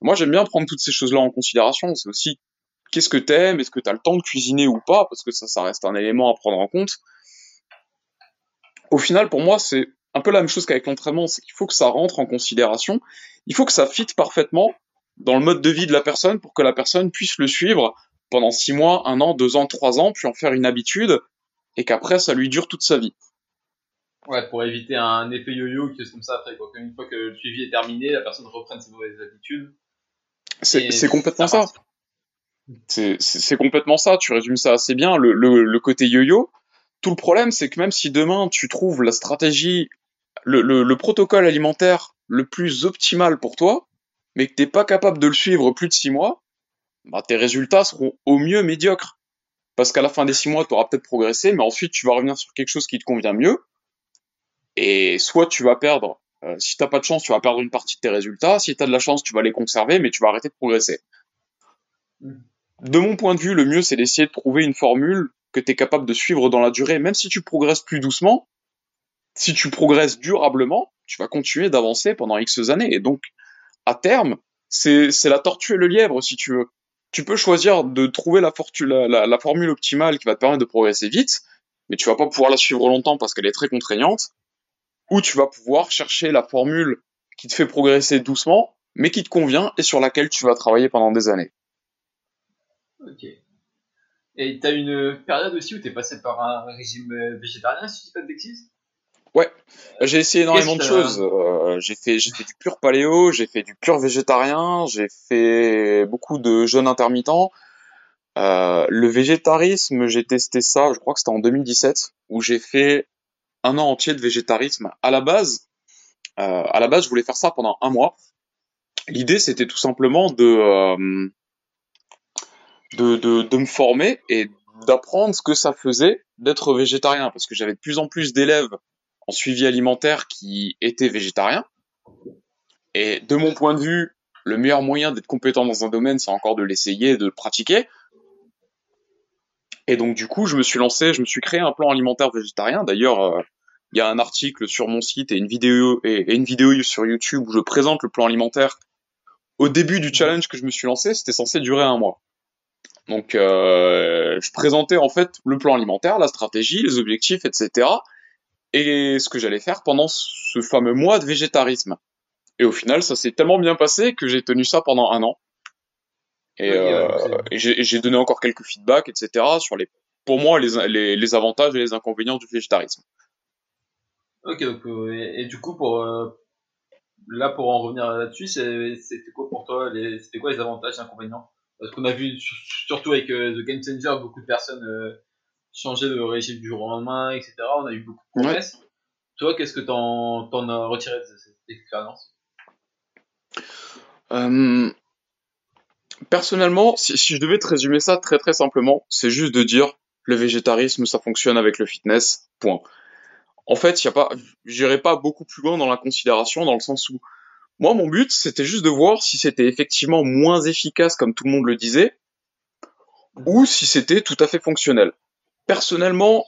Moi j'aime bien prendre toutes ces choses-là en considération. C'est aussi qu'est-ce que t'aimes, est-ce que t'as le temps de cuisiner ou pas, parce que ça ça reste un élément à prendre en compte. Au final pour moi c'est un peu la même chose qu'avec l'entraînement, c'est qu'il faut que ça rentre en considération. Il faut que ça fitte parfaitement dans le mode de vie de la personne pour que la personne puisse le suivre pendant six mois, un an, deux ans, trois ans, puis en faire une habitude et qu'après ça lui dure toute sa vie. Ouais, pour éviter un effet yo-yo, quelque chose comme ça après, quoi. Une fois que le suivi est terminé, la personne reprenne ses mauvaises habitudes. C'est complètement ça. C'est complètement ça. Tu résumes ça assez bien. Le, le, le côté yo-yo, tout le problème, c'est que même si demain tu trouves la stratégie, le protocole alimentaire le plus optimal pour toi, mais que t'es pas capable de le suivre plus de six mois, bah, tes résultats seront au mieux médiocres. Parce qu'à la fin des six mois, tu auras peut-être progressé, mais ensuite tu vas revenir sur quelque chose qui te convient mieux. Et soit tu vas perdre, euh, si t'as pas de chance, tu vas perdre une partie de tes résultats. Si tu as de la chance, tu vas les conserver, mais tu vas arrêter de progresser. De mon point de vue, le mieux, c'est d'essayer de trouver une formule que tu es capable de suivre dans la durée, même si tu progresses plus doucement. Si tu progresses durablement, tu vas continuer d'avancer pendant X années. Et donc, à terme, c'est la tortue et le lièvre, si tu veux. Tu peux choisir de trouver la, formule optimale qui va te permettre de progresser vite, mais tu vas pas pouvoir la suivre longtemps parce qu'elle est très contraignante, ou tu vas pouvoir chercher la formule qui te fait progresser doucement, mais qui te convient et sur laquelle tu vas travailler pendant des années. Ok. Et t'as une période aussi où t'es passé par un régime végétarien, si tu dis pas de Ouais, j'ai essayé énormément de choses. Euh, j'ai fait, j'ai fait du pur paléo, j'ai fait du pur végétarien, j'ai fait beaucoup de jeûnes intermittents. Euh, le végétarisme, j'ai testé ça, je crois que c'était en 2017, où j'ai fait un an entier de végétarisme. À la base, euh, à la base, je voulais faire ça pendant un mois. L'idée, c'était tout simplement de, de, de, de me former et d'apprendre ce que ça faisait d'être végétarien, parce que j'avais de plus en plus d'élèves suivi alimentaire qui étaient végétariens. Et de mon point de vue, le meilleur moyen d'être compétent dans un domaine, c'est encore de l'essayer, de le pratiquer. Et donc du coup, je me suis lancé, je me suis créé un plan alimentaire végétarien. D'ailleurs, euh, il y a un article sur mon site et une vidéo et, une vidéo sur YouTube où je présente le plan alimentaire. Au début du challenge que je me suis lancé, c'était censé durer un mois. Donc, euh, je présentais en fait le plan alimentaire, la stratégie, les objectifs, etc. Et ce que j'allais faire pendant ce fameux mois de végétarisme. Et au final, ça s'est tellement bien passé que j'ai tenu ça pendant un an. Et, euh, j'ai donné encore quelques feedbacks, etc. sur les, pour moi, les, les, avantages et les inconvénients du végétarisme. Ok, donc, euh, et, du coup, pour euh, là, pour en revenir là-dessus, c'était quoi pour toi C'était quoi les avantages et inconvénients? Parce qu'on a vu, surtout avec The Game Changer, beaucoup de personnes changer de régime du jour au lendemain, etc. On a eu beaucoup de progrès. Toi, qu'est-ce que t'en, t'en as retiré de cette expérience? Euh, Personnellement, si, si, je devais te résumer ça très très simplement, c'est juste de dire le végétarisme, ça fonctionne avec le fitness, point. En fait, y a pas, j'irai pas beaucoup plus loin dans la considération, dans le sens où moi, mon but, c'était juste de voir si c'était effectivement moins efficace, comme tout le monde le disait, ou si c'était tout à fait fonctionnel. Personnellement,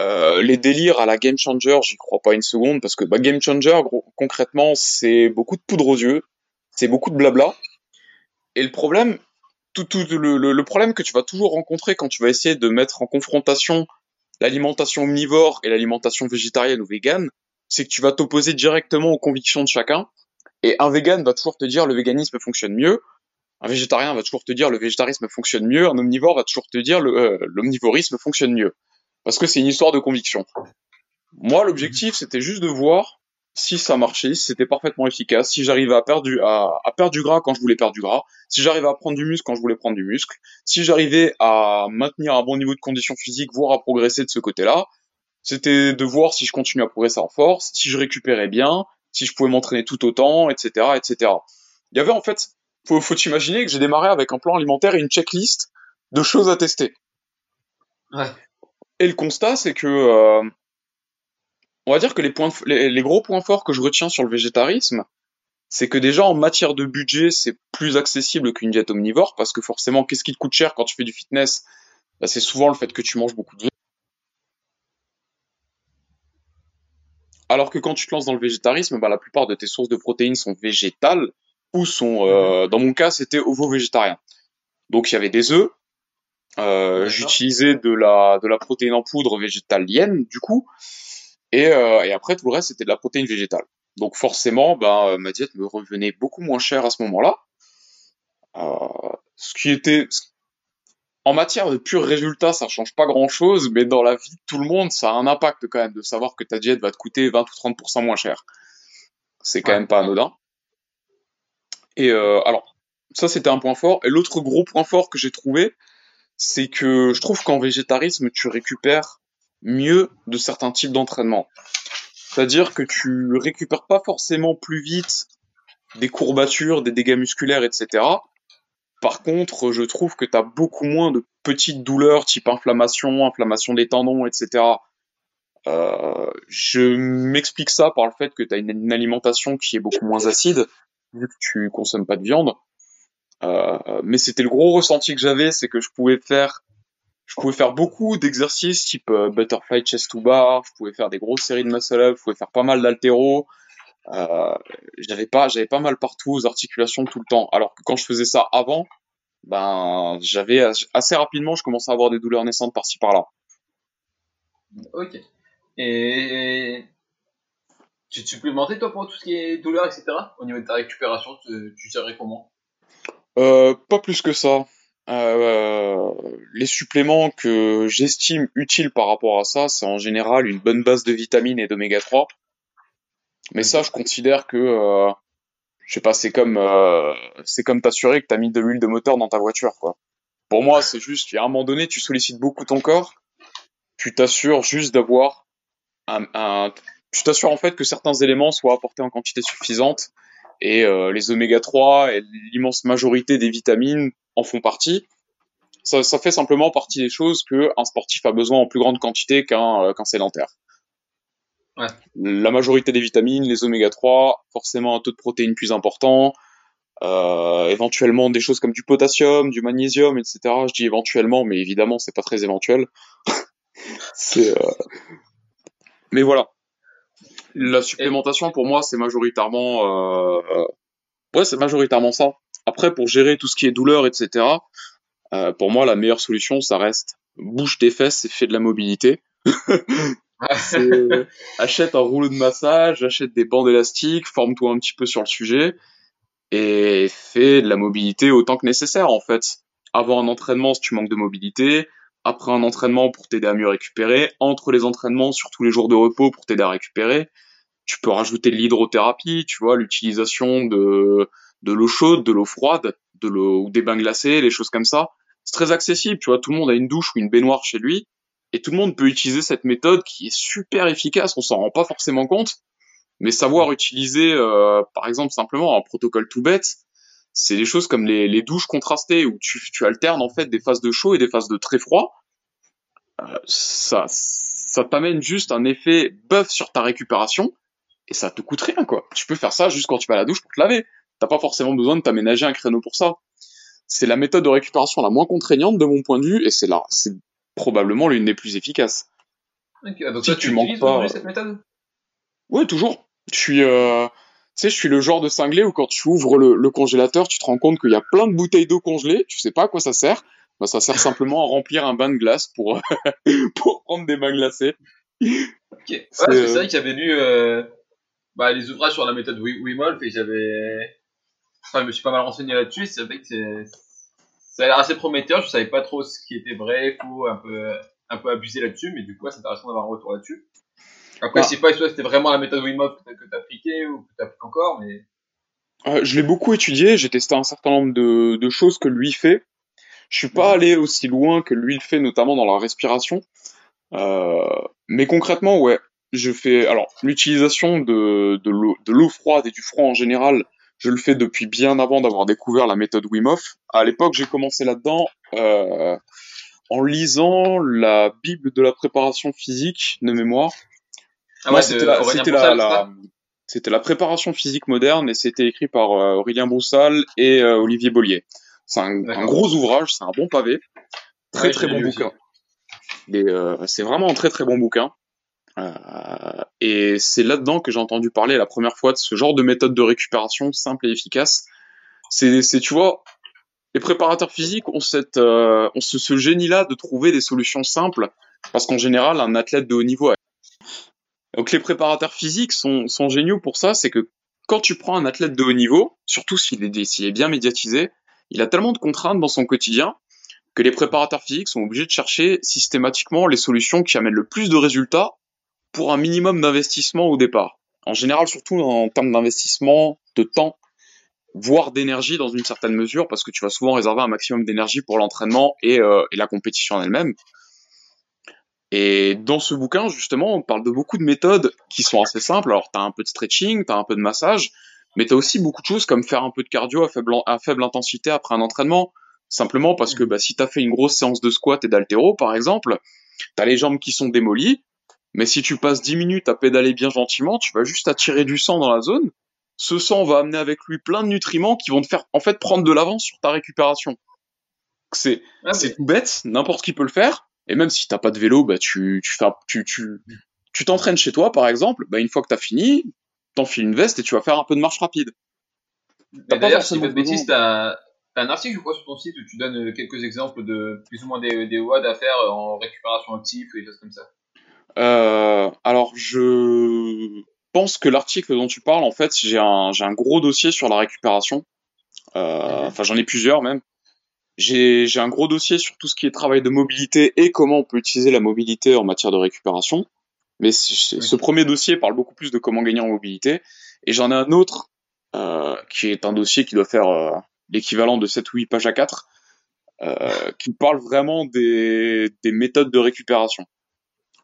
euh, les délires à la Game Changer, j'y crois pas une seconde parce que bah, Game Changer, concrètement, c'est beaucoup de poudre aux yeux, c'est beaucoup de blabla. Et le problème, tout, le, problème que tu vas toujours rencontrer quand tu vas essayer de mettre en confrontation l'alimentation omnivore et l'alimentation végétarienne ou végane, c'est que tu vas t'opposer directement aux convictions de chacun. Et un vegan va toujours te dire le véganisme fonctionne mieux, un végétarien va toujours te dire le végétarisme fonctionne mieux, un omnivore va toujours te dire euh, l'omnivorisme fonctionne mieux. Parce que c'est une histoire de conviction. Moi, l'objectif, c'était juste de voir si ça marchait, si c'était parfaitement efficace, si j'arrivais à perdre du, à, à, perdre du gras quand je voulais perdre du gras, si j'arrivais à prendre du muscle quand je voulais prendre du muscle, si j'arrivais à maintenir un bon niveau de condition physique, voire à progresser de ce côté-là, c'était de voir si je continuais à progresser en force, si je récupérais bien, si je pouvais m'entraîner tout autant, etc., etc. Il y avait en fait faut, faut t'imaginer que j'ai démarré avec un plan alimentaire et une checklist de choses à tester. Ouais. Et le constat, c'est que, euh, on va dire que les, points, les, gros points forts que je retiens sur le végétarisme, c'est que déjà en matière de budget, c'est plus accessible qu'une diète omnivore, parce que forcément, qu'est-ce qui te coûte cher quand tu fais du fitness? Bah, C'est souvent le fait que tu manges beaucoup de. Alors que quand tu te lances dans le végétarisme, bah, la plupart de tes sources de protéines sont végétales, ou sont, euh, mhm. dans mon cas, c'était ovo-végétarien. Donc il y avait des œufs. Euh, j'utilisais de la de la protéine en poudre végétalienne du coup, et, euh, et après tout le reste c'était de la protéine végétale. Donc forcément, ben ma diète me revenait beaucoup moins cher à ce moment-là. ce qui était en matière de pur résultat, ça change pas grand chose, mais dans la vie de tout le monde, ça a un impact quand même de savoir que ta diète va te coûter 20 ou 30% moins cher. C'est quand même pas anodin. Et euh, alors, ça c'était un point fort. Et l'autre gros point fort que j'ai trouvé, c'est que je trouve qu'en végétarisme, tu récupères mieux de certains types d'entraînement. C'est-à-dire que tu récupères pas forcément plus vite des courbatures, des dégâts musculaires, etc. Par contre, je trouve que tu as beaucoup moins de petites douleurs type inflammation, inflammation des tendons, etc. Euh, je m'explique ça par le fait que tu as une, alimentation qui est beaucoup moins acide, vu que tu consommes pas de viande. Euh, mais c'était le gros ressenti que j'avais, c'est que je pouvais faire je pouvais faire beaucoup d'exercices type euh, butterfly chest to bar, je pouvais faire des grosses séries de muscle up, je pouvais faire pas mal d'altéro. Euh, j'avais pas, j'avais pas mal partout aux articulations tout le temps. Alors que quand je faisais ça avant, ben j'avais assez rapidement, je commençais à avoir des douleurs naissantes par-ci par-là. Ok. Et tu te supplémentais toi pour tout ce qui est douleur, etc. Au niveau de ta récupération, tu, tu gérais comment? Euh, Pas plus que ça. Euh, les suppléments que j'estime utiles par rapport à ça, c'est en général une bonne base de vitamines et d'oméga 3. Mais ça, je considère que, euh, je sais pas, c'est comme, euh, c'est comme t'assurer que t'as mis de l'huile de moteur dans ta voiture, quoi. Pour moi, c'est juste, à un moment donné, tu sollicites beaucoup ton corps, tu t'assures juste d'avoir un, un, tu t'assures en fait que certains éléments soient apportés en quantité suffisante et euh, les oméga 3 et l'immense majorité des vitamines en font partie. Ça, ça, fait simplement partie des choses que un sportif a besoin en plus grande quantité qu'un euh, qu'un sédentaire. Ouais. La majorité des vitamines, les oméga 3, forcément un taux de protéines plus important, euh, éventuellement des choses comme du potassium, du magnésium, etc. Je dis éventuellement, mais évidemment c'est pas très éventuel. c'est, euh... mais voilà. La supplémentation pour moi c'est majoritairement, euh... ouais c'est majoritairement ça. Après, pour gérer tout ce qui est douleur, etc., euh, pour moi, la meilleure solution, ça reste bouge tes fesses et fais de la mobilité. achète un rouleau de massage, achète des bandes élastiques, forme-toi un petit peu sur le sujet et fais de la mobilité autant que nécessaire en fait. Avant un entraînement si tu manques de mobilité, après un entraînement pour t'aider à mieux récupérer, entre les entraînements sur tous les jours de repos pour t'aider à récupérer. Tu peux rajouter de l'hydrothérapie, tu vois, l'utilisation de de l'eau chaude, de l'eau froide, de l'eau ou des bains glacés, les choses comme ça. C'est très accessible, tu vois, tout le monde a une douche ou une baignoire chez lui et tout le monde peut utiliser cette méthode qui est super efficace, on s'en rend pas forcément compte, mais savoir utiliser euh, par exemple simplement un protocole tout bête, c'est des choses comme les, les douches contrastées où tu, tu alternes en fait des phases de chaud et des phases de très froid. Euh, ça ça t'amène juste un effet buff sur ta récupération et ça te coûte rien quoi. Tu peux faire ça juste quand tu vas à la douche pour te laver t'as pas forcément besoin de t'aménager un créneau pour ça. C'est la méthode de récupération la moins contraignante de mon point de vue, et c'est là, c'est probablement l'une des plus efficaces. donc si tu, manques pas cette méthode? Ouais, toujours. Je suis, euh... tu sais, je suis le genre de cinglé où quand tu ouvres le, congélateur, tu te rends compte qu'il y a plein de bouteilles d'eau congelées, tu sais pas à quoi ça sert. Bah, ça sert simplement à remplir un bain de glace pour, pour prendre des bains glacés. Ok. Ouais, c'est euh, vrai qu'il y avait lu euh, bah, les ouvrages sur la méthode Wim Hof et j'avais Enfin, je me suis pas mal renseigné là-dessus. C'est vrai que c'est, ça a l'air assez prometteur. Je savais pas trop ce qui était vrai, faux, un peu, un peu abusé là-dessus, mais du coup, c'est intéressant d'avoir un retour là-dessus. Après, je sais pas si c'était vraiment la méthode Wim Hof que tu appliquée ou que tu appliques encore, mais. Euh, je l'ai beaucoup étudié. J'ai testé un certain nombre de, de choses que lui fait. Je suis pas allé aussi loin que lui le fait, notamment dans la respiration. Euh, mais concrètement, ouais, je fais alors l'utilisation de de l'eau froide et du froid en général je le fais depuis bien avant d'avoir découvert la méthode Wim Hof. À l'époque, j'ai commencé là-dedans euh, en lisant la Bible de la préparation physique de mémoire. Ah ouais, c'était la, préparation physique moderne et c'était écrit par euh, Aurélien Broussal et euh, Olivier Bollier. C'est un, gros ouvrage, c'est un bon pavé, très très bon bouquin. Euh, c'est vraiment un très très bon bouquin. Euh, et c'est là-dedans que j'ai entendu parler la première fois de ce genre de méthode de récupération simple et efficace. C'est, tu vois, les préparateurs physiques ont cette, euh, ont ce, génie-là de trouver des solutions simples, parce qu'en général, un athlète de haut niveau. Donc les préparateurs physiques sont, sont géniaux pour ça, c'est que quand tu prends un athlète de haut niveau, surtout s'il est, s'il est bien médiatisé, il a tellement de contraintes dans son quotidien que les préparateurs physiques sont obligés de chercher systématiquement les solutions qui amènent le plus de résultats pour un minimum d'investissement au départ. En général, surtout en termes d'investissement, de temps, voire d'énergie dans une certaine mesure, parce que tu vas souvent réserver un maximum d'énergie pour l'entraînement et, euh, et, la compétition en elle-même. Et dans ce bouquin, justement, on parle de beaucoup de méthodes qui sont assez simples. Alors, tu as un peu de stretching, tu as un peu de massage, mais tu as aussi beaucoup de choses comme faire un peu de cardio à faible, à faible intensité après un entraînement. Simplement parce que bah, si tu as fait une grosse séance de squat et d'altéro, par exemple, tu as les jambes qui sont démolies, mais si tu passes 10 minutes à pédaler bien gentiment, tu vas juste attirer du sang dans la zone. Ce sang va amener avec lui plein de nutriments qui vont te faire en fait prendre de l'avance sur ta récupération. C'est Ah, tout bête, n'importe qui peut le faire. Et même si t'as pas de vélo, bah tu tu fais, tu tu tu t'entraînes chez toi par exemple. Bah une fois que t'as fini, t'enfiles une veste et tu vas faire un peu de marche rapide. D'ailleurs, si pas de bêtises, t'as t'as un article, je crois, sur ton site où tu donnes euh, quelques exemples de plus ou moins des, des WOD à faire en récupération active ou des choses comme ça. Euh, alors je pense que l'article dont tu parles, en fait, j'ai un j'ai un gros dossier sur la récupération. Euh, Mhm. Enfin j'en ai plusieurs même. J'ai j'ai un gros dossier sur tout ce qui est travail de mobilité et comment on peut utiliser la mobilité en matière de récupération. Mais ce, premier dossier parle beaucoup plus de comment gagner en mobilité. Et j'en ai un autre euh, qui est un dossier qui doit faire l'équivalent de 7 ou 8 pages à 4, euh, qui parle vraiment des, des méthodes de récupération.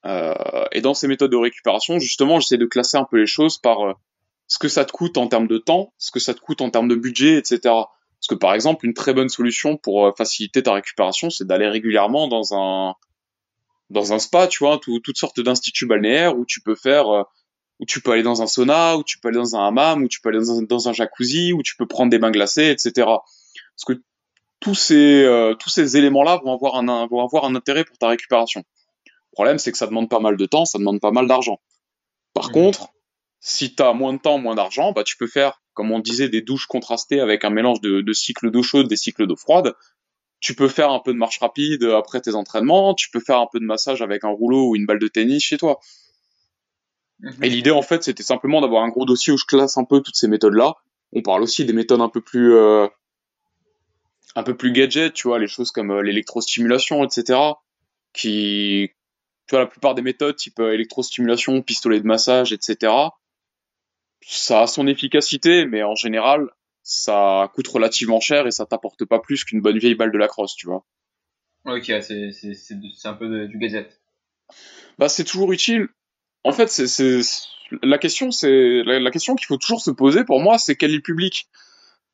Euh, et dans ces méthodes de récupération, justement, j'essaie de classer un peu les choses par euh, ce que ça te coûte en termes de temps, ce que ça te coûte en termes de budget, etc. Parce que par exemple, une très bonne solution pour euh, faciliter ta récupération, c'est d'aller régulièrement dans un dans un spa, tu vois, tout- toutes sortes d'instituts balnéaires où tu peux faire, où tu peux aller dans un sauna, où tu peux aller dans un hammam, où tu peux aller dans un, jacuzzi, où tu peux prendre des bains glacés, etc. Parce que tous ces tous ces éléments-là vont avoir un vont avoir un intérêt pour ta récupération. Le problème, c'est que ça demande pas mal de temps, ça demande pas mal d'argent. Par Mhm. contre, si tu as moins de temps, moins d'argent, bah, tu peux faire, comme on disait, des douches contrastées avec un mélange de, de cycles d'eau chaude, des cycles d'eau froide. Tu peux faire un peu de marche rapide après tes entraînements, tu peux faire un peu de massage avec un rouleau ou une balle de tennis chez toi. Mhm. Et l'idée, en fait, c'était simplement d'avoir un gros dossier où je classe un peu toutes ces méthodes-là. On parle aussi des méthodes un peu plus, euh, un peu plus gadget, tu vois, les choses comme euh, l'électrostimulation, etc. Qui, tu vois, la plupart des méthodes type euh, électrostimulation, pistolet de massage, etc. Ça a son efficacité, mais en général, ça coûte relativement cher et ça t'apporte pas plus qu'une bonne vieille balle de la crosse, tu vois. Ok, c'est c'est- c'est du- c'est un peu de- du gadget. bah c'est toujours utile. En fait, c'est c'est la question, c'est la, la question qu'il faut toujours se poser pour moi, c'est quel est le public?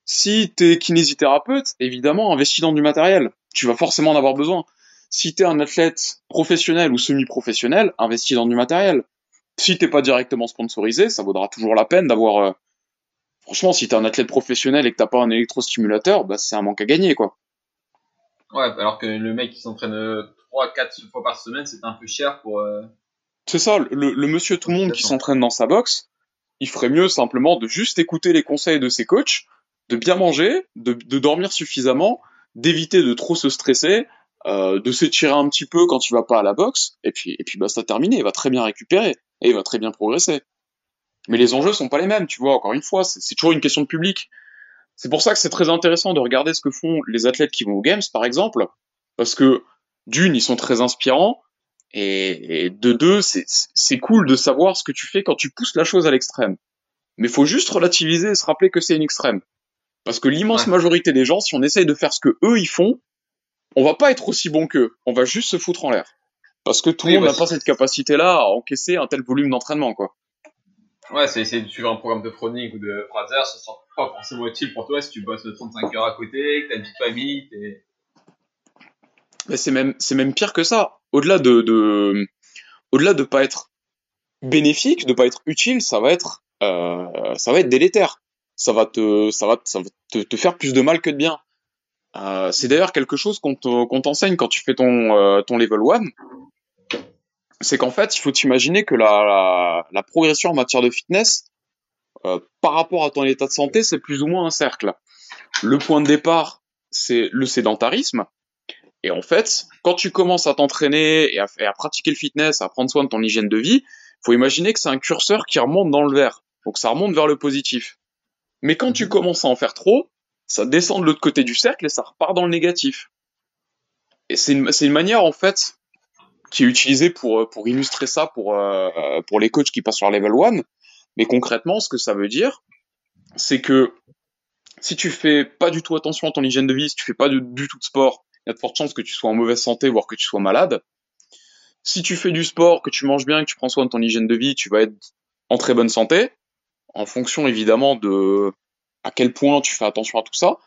Si t'es kinésithérapeute, évidemment, investis dans du matériel. Tu vas forcément en avoir besoin. Si t'es un athlète professionnel ou semi-professionnel, investis dans du matériel. Si t'es pas directement sponsorisé, ça vaudra toujours la peine d'avoir. euh, Franchement, si t'es un athlète professionnel et que t'as pas un électrostimulateur, bah c'est un manque à gagner, quoi. Ouais, alors que le mec qui s'entraîne 3-4 fois par semaine, c'est un peu cher pour. euh, C'est ça, le, le monsieur tout le monde qui s'entraîne dans sa boxe, il ferait mieux simplement de juste écouter les conseils de ses coachs, de bien manger, de, de dormir suffisamment, d'éviter de trop se stresser, euh, de s'étirer un petit peu quand il va pas à la boxe, et puis, et puis bah, ça terminé, il va très bien récupérer, et il va très bien progresser. Mais les enjeux sont pas les mêmes, tu vois, encore une fois, c'est toujours une question de public. C'est pour ça que c'est très intéressant de regarder ce que font les athlètes qui vont aux Games, par exemple, parce que d'une, ils sont très inspirants, et, et de deux, c'est c'est cool de savoir ce que tu fais quand tu pousses la chose à l'extrême. Mais faut juste relativiser et se rappeler que c'est une extrême. Parce que l'immense Ouais. majorité des gens, si on essaye de faire ce que eux ils font, on va pas être aussi bon qu'eux. On va juste se foutre en l'air. Parce que tout le Oui, monde bah, n'a pas cette capacité-là à encaisser un tel volume d'entraînement, quoi. Ouais, c'est essayer de suivre un programme de Froning ou de Fraser, ça sera pas forcément utile pour toi si tu bosses 35 heures à côté, que t'as une de famille, t'es. Mais c'est même, c'est même pire que ça. Au-delà de, de, au-delà de pas être bénéfique, de pas être utile, ça va être, euh, ça va être délétère. Ça va te, ça va, ça va te, te faire plus de mal que de bien. Euh, c'est d'ailleurs quelque chose qu'on te- qu'on t'enseigne quand tu fais ton, euh, ton level 1. C'est qu'en fait, il faut t'imaginer que la, la, la progression en matière de fitness, euh, par rapport à ton état de santé, c'est plus ou moins un cercle. Le point de départ, c'est le sédentarisme. Et en fait, quand tu commences à t'entraîner et à, et à pratiquer le fitness, à prendre soin de ton hygiène de vie, faut imaginer que c'est un curseur qui remonte dans le vert. Donc ça remonte vers le positif. Mais quand tu commences à en faire trop, ça descend de l'autre côté du cercle et ça repart dans le négatif. Et c'est une, une manière, en fait, qui est utilisée pour, pour illustrer ça pour, euh, pour les coachs qui passent sur level 1. Mais concrètement, ce que ça veut dire, c'est que si tu fais pas du tout attention à ton hygiène de vie, si tu fais pas du, du tout de sport, il y a de fortes chances que tu sois en mauvaise santé, voire que tu sois malade. Si tu fais du sport, que tu manges bien, que tu prends soin de ton hygiène de vie, tu vas être en très bonne santé, en fonction évidemment de à quel point tu fais attention à tout ça.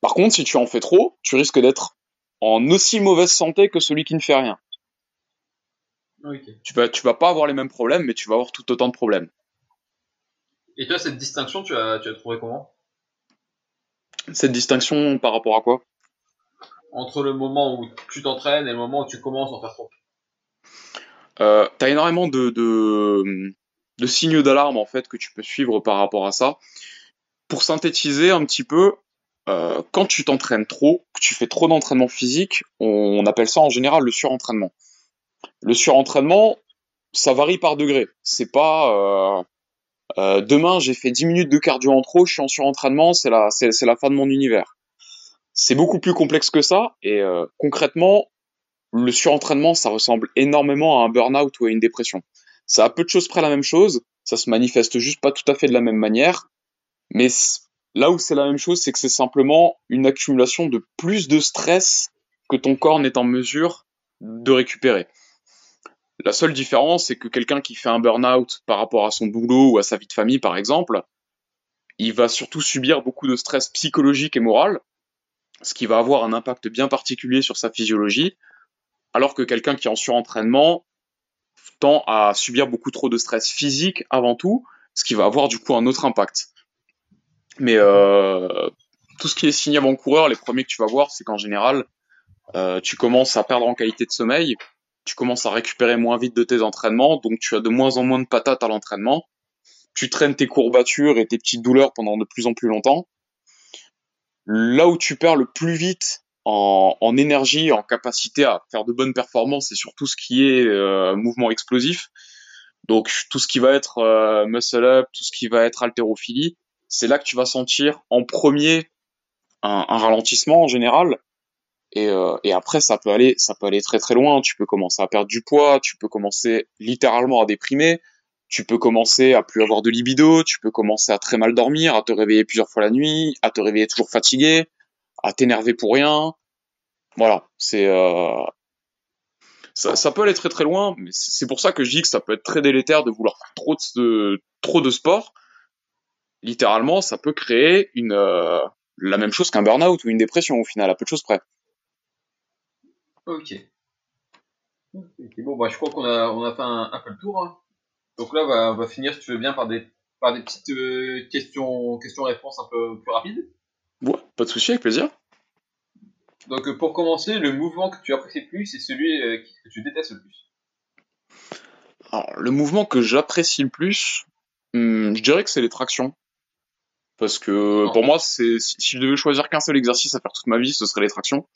Par contre, si tu en fais trop, tu risques d'être en aussi mauvaise santé que celui qui ne fait rien. Tu vas, tu vas pas avoir les mêmes problèmes, mais tu vas avoir tout autant de problèmes. Et toi, cette distinction, tu as, tu as trouvé comment? Cette distinction par rapport à quoi? Entre le moment où tu t'entraînes et le moment où tu commences à en faire trop. Euh, t'as énormément de, de, de signaux d'alarme en fait que tu peux suivre par rapport à ça. Pour synthétiser un petit peu, euh, quand tu t'entraînes trop, que tu fais trop d'entraînement physique, on, appelle ça en général le surentraînement. Le surentraînement, ça varie par degré. C'est pas euh, euh, demain j'ai fait 10 minutes de cardio en trop, je suis en surentraînement, c'est la, c'est, la fin de mon univers. C'est beaucoup plus complexe que ça et concrètement, le surentraînement, ça ressemble énormément à un burn-out ou à une dépression. Ça a peu de choses près la même chose, ça se manifeste juste pas tout à fait de la même manière, mais là où c'est la même chose, c'est que c'est simplement une accumulation de plus de stress que ton corps n'est en mesure de récupérer. La seule différence, c'est que quelqu'un qui fait un burn-out par rapport à son boulot ou à sa vie de famille, par exemple, il va surtout subir beaucoup de stress psychologique et moral, ce qui va avoir un impact bien particulier sur sa physiologie, alors que quelqu'un qui est en surentraînement tend à subir beaucoup trop de stress physique avant tout, ce qui va avoir du coup un autre impact. Mais euh, tout ce qui est signe avant-coureur, les premiers que tu vas voir, c'est qu'en général, euh, tu commences à perdre en qualité de sommeil, tu commences à récupérer moins vite de tes entraînements, donc tu as de moins en moins de patates à l'entraînement, tu traînes tes courbatures et tes petites douleurs pendant de plus en plus longtemps. Là où tu perds le plus vite en, en, énergie, en capacité à faire de bonnes performances, c'est sur tout ce qui est euh, mouvement explosif. Donc tout ce qui va être euh, muscle up, tout ce qui va être haltérophilie, c'est là que tu vas sentir en premier un, un ralentissement en général. Et, euh, et, après ça peut aller, ça peut aller très très loin. Tu peux commencer à perdre du poids, tu peux commencer littéralement à déprimer, tu peux commencer à plus avoir de libido, tu peux commencer à très mal dormir, à te réveiller plusieurs fois la nuit, à te réveiller toujours fatigué, à t'énerver pour rien. Voilà, c'est euh, ça, peut aller très très loin, mais c'est pour ça que je dis que ça peut être très délétère de vouloir faire trop de trop de sport. Littéralement, ça peut créer une euh, la même chose qu'un burn-out ou une dépression au final, à peu de choses près. Ok. Bon, bah, je crois qu'on a, on a fait un, un peu le tour. Hein. Donc là, bah, on va finir, si tu veux bien, par des, par des petites euh, questions, questions-réponses un peu plus rapides. Ouais, pas de souci, avec plaisir. Donc pour commencer, le mouvement que tu apprécies le plus, c'est celui euh, que tu détestes le plus. Alors, le mouvement que j'apprécie le plus, hmm, je dirais que c'est les tractions. Parce que pour moi, c'est si, je devais choisir qu'un seul exercice à faire toute ma vie, ce serait les tractions.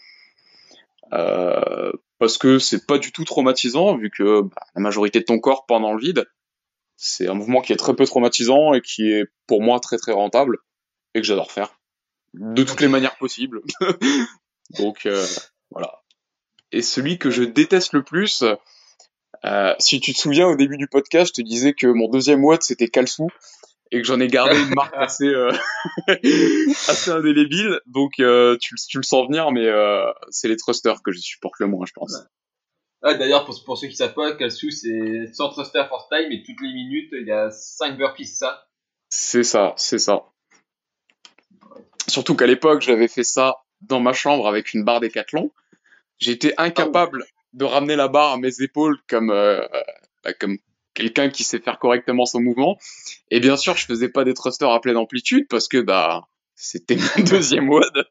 Euh, parce que c'est pas du tout traumatisant, vu que bah, la majorité de ton corps pendant le vide. C'est un mouvement qui est très peu traumatisant et qui est pour moi très très rentable et que j'adore faire de toutes les manières possibles. Donc euh, voilà. Et celui que je déteste le plus, euh, si tu te souviens au début du podcast, je te disais que mon deuxième watt c'était Kalsou et que j'en ai gardé une marque assez euh, assez indélébile. Donc tu, tu, le sens venir, mais c'est les thrusters que je supporte le moins, je pense. Ah, D'ailleurs, pour, pour, ceux qui savent pas, Kalsou c'est 100 thruster for time et toutes les minutes il y a 5 burpees, c'est ça? C'est ça, c'est ça. Surtout qu'à l'époque, j'avais fait ça dans ma chambre avec une barre décathlon. J'étais incapable de ramener la barre à mes épaules comme euh, bah, comme quelqu'un qui sait faire correctement son mouvement. Et bien sûr, je faisais pas des thrusters à pleine amplitude parce que bah c'était mon deuxième WOD.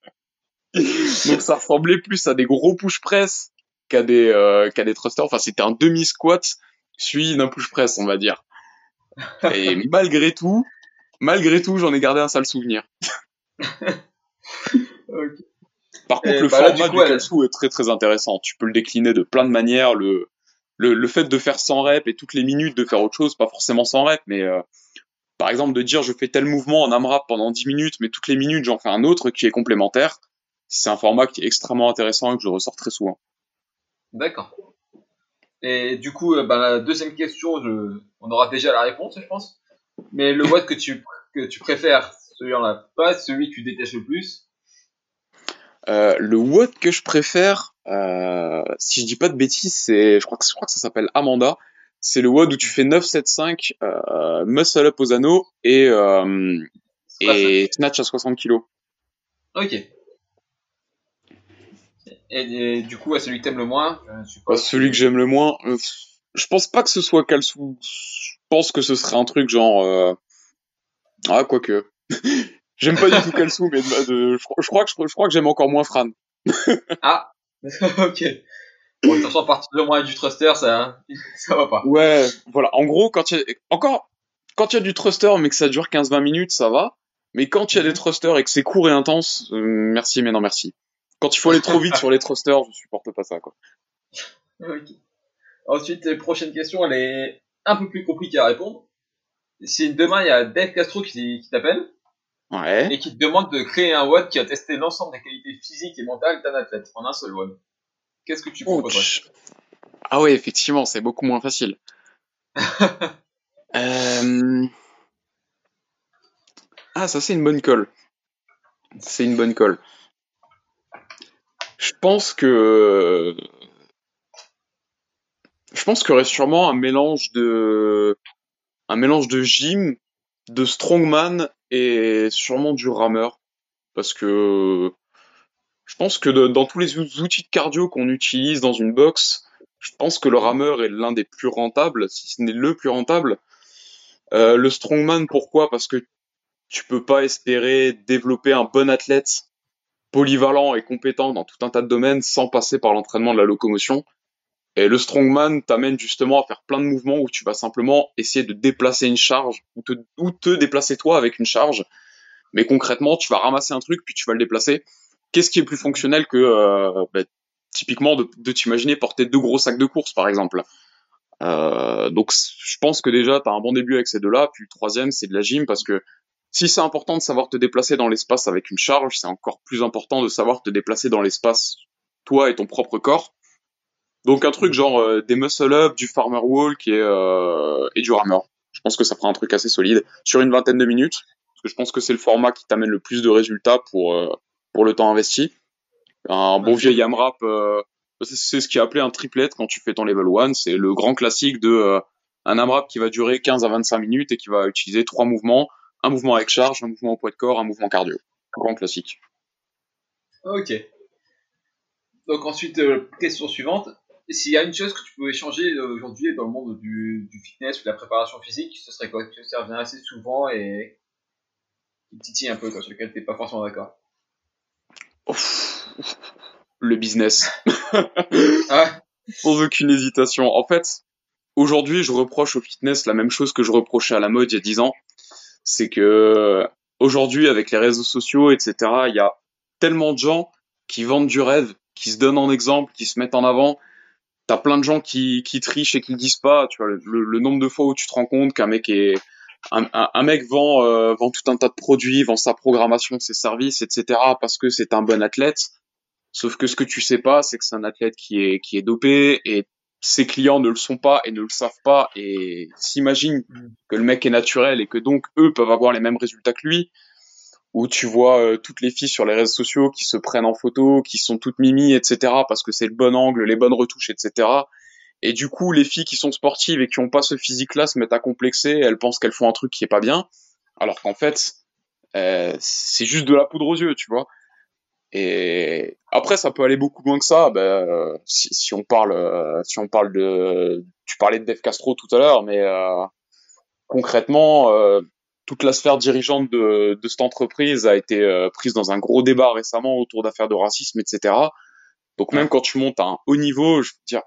Donc ça ressemblait plus à des gros push press qu'à des euh, qu'à des thrusters. Enfin, c'était un demi squat suivi d'un push press, on va dire. Et malgré tout, malgré tout, j'en ai gardé un sale souvenir. okay. Par contre, le bah format du Kalsu est très très intéressant. Tu peux le décliner de plein de manières. Le, le, le fait de faire 100 reps et toutes les minutes de faire autre chose, pas forcément 100 reps, mais euh, par exemple de dire je fais tel mouvement en AMRAP pendant 10 minutes, mais toutes les minutes j'en fais un autre qui est complémentaire. C'est un format qui est extrêmement intéressant et que je ressors très souvent. D'accord. Et du coup, bah, la deuxième question, je... on aura déjà la réponse, je pense. Mais le watt que tu, que tu préfères, celui-là, pas celui que tu détestes le plus Euh, le WOD que je préfère, euh, si je dis pas de bêtises, c'est, je crois que, je crois que ça s'appelle Amanda. C'est le WOD où tu fais 9-7-5, euh, muscle up aux anneaux et, et snatch à 60 kg. Ok. Et, et du coup, à celui que t'aimes le moins, je. Bah, celui que j'aime le moins, je pense pas que ce soit Kalsou. Je pense que ce serait un truc genre. Euh... Ah, quoique. j'aime pas du tout Kalsou, mais de, de- je, crois- je crois que je, crois que j'aime encore moins Fran. Ah Ok. Bon, de toute façon, à partir du thruster, ça, ça va pas. Ouais, voilà. En gros, quand il y a, encore, quand il y a du thruster, mais que ça dure 15-20 minutes, ça va. Mais quand il y a des thrusters et que c'est court et intense, euh, merci, mais non merci. Quand il faut aller trop vite sur les thrusters, je supporte pas ça, quoi. Ok. Ensuite, la prochaine question, elle est un peu plus compliquée à répondre. Si demain, il y a Dave Castro qui, qui t'appelle Ouais. et qui te demande de créer un WOD qui a testé l'ensemble des qualités physiques et mentales d'un athlète en un seul WOD, qu'est-ce que tu proposerais Ouch. Ah ouais, effectivement, c'est beaucoup moins facile. Euh, Ah, ça c'est une bonne colle. C'est une bonne colle. Je pense que je pense qu'il y aurait sûrement un mélange de un mélange de gym, de strongman et sûrement du rameur parce que je pense que dans tous les ou- outils de cardio qu'on utilise dans une boxe, je pense que le rameur est l'un des plus rentables, si ce n'est le plus rentable. Euh, le strongman, pourquoi? Parce que tu peux pas espérer développer un bon athlète polyvalent et compétent dans tout un tas de domaines sans passer par l'entraînement de la locomotion. Et le strongman t'amène justement à faire plein de mouvements où tu vas simplement essayer de déplacer une charge ou te, déplacer toi avec une charge. Mais concrètement, tu vas ramasser un truc puis tu vas le déplacer. Qu'est-ce qui est plus fonctionnel que euh, bah, typiquement de, t'imaginer porter deux gros sacs de course par exemple? Euh, donc je pense que déjà tu as un bon début avec ces deux-là, puis le troisième c'est de la gym parce que si c'est important de savoir te déplacer dans l'espace avec une charge, c'est encore plus important de savoir te déplacer dans l'espace toi et ton propre corps. Donc un truc genre euh, des muscle up, du farmer walk et, euh, et du rammer. Je pense que ça fera un truc assez solide sur une vingtaine de minutes parce que je pense que c'est le format qui t'amène le plus de résultats pour euh, pour le temps investi. Un bon vieil AMRAP, c'est- ce qui est appelé un triplet quand tu fais ton level 1. C'est le grand classique de un AMRAP qui va durer 15 à 25 minutes et qui va utiliser trois mouvements. Un mouvement avec charge, un mouvement au poids de corps, un mouvement cardio. Grand classique. Ok. Donc ensuite, question suivante. S'il y a une chose que tu pouvais changer euh, aujourd'hui dans le monde du, du fitness ou de la préparation physique, ce serait quoi? Que ça revient assez souvent et qui titille un peu, quoi, sur lequel t'es pas forcément d'accord? Le business. Ah Sans aucune hésitation. En fait, aujourd'hui, je reproche au fitness la même chose que je reprochais à la mode il y a 10 ans. C'est que aujourd'hui, avec les réseaux sociaux, etc., il y a tellement de gens qui vendent du rêve, qui se donnent en exemple, qui se mettent en avant. T'as plein de gens qui, qui trichent et qui le disent pas. Tu vois, le, le nombre de fois où tu te rends compte qu'un mec est, un, un, un mec vend, euh, vend tout un tas de produits, vend sa programmation, ses services, etc. parce que c'est un bon athlète. Sauf que ce que tu sais pas, c'est que c'est un athlète qui est, qui est dopé et ses clients ne le sont pas et ne le savent pas et s'imaginent que le mec est naturel et que donc eux peuvent avoir les mêmes résultats que lui. Où tu vois euh, toutes les filles sur les réseaux sociaux qui se prennent en photo, qui sont toutes mimi, etc. parce que c'est le bon angle, les bonnes retouches, etc. Et du coup, les filles qui sont sportives et qui ont pas ce physique-là se mettent à complexer, elles pensent qu'elles font un truc qui est pas bien, alors qu'en fait, euh, c'est juste de la poudre aux yeux, tu vois. Et après, ça peut aller beaucoup moins que ça. Ben, euh, si, si on parle, euh, si on parle de, tu parlais de Dave Castro tout à l'heure, mais euh, concrètement, euh, toute la sphère dirigeante de, de cette entreprise a été euh, prise dans un gros débat récemment autour d'affaires de racisme, etc. Donc même quand tu montes à un haut niveau, je veux dire,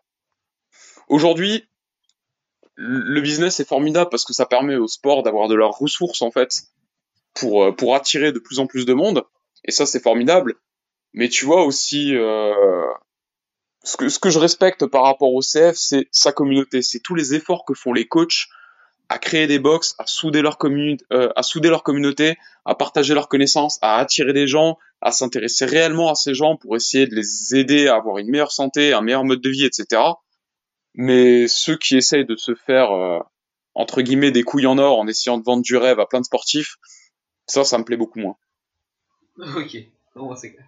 aujourd'hui, le business est formidable parce que ça permet au sport d'avoir de leurs ressources en fait pour euh, pour attirer de plus en plus de monde. Et ça, c'est formidable. Mais tu vois aussi, euh, ce, que, ce que je respecte par rapport au CF, c'est sa communauté. C'est tous les efforts que font les coachs à créer des box, à souder leur, commune, euh, à souder leur communauté, à partager leurs connaissances, à attirer des gens, à s'intéresser réellement à ces gens pour essayer de les aider à avoir une meilleure santé, un meilleur mode de vie, etc. Mais ceux qui essayent de se faire, euh, entre guillemets, des couilles en or en essayant de vendre du rêve à plein de sportifs, ça, ça me plaît beaucoup moins. Ok, bon, c'est clair.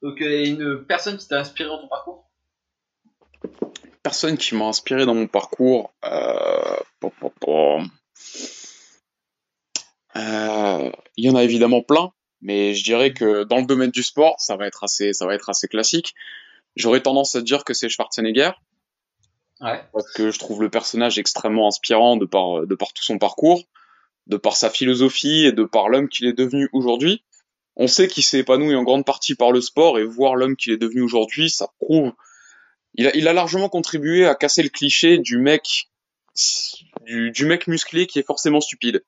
Donc, euh, une personne qui t'a inspiré dans ton parcours? Personne qui m'a inspiré dans mon parcours. Euh... Euh, Il y en a évidemment plein, mais je dirais que dans le domaine du sport, ça va être assez, ça va être assez classique. J'aurais tendance à dire que c'est Schwarzenegger Ouais. parce que je trouve le personnage extrêmement inspirant de par, de par tout son parcours, de par sa philosophie et de par l'homme qu'il est devenu aujourd'hui. On sait qu'il s'est épanoui en grande partie par le sport et voir l'homme qu'il est devenu aujourd'hui, ça prouve. Il a, il a largement contribué à casser le cliché du mec, du, du mec musclé qui est forcément stupide.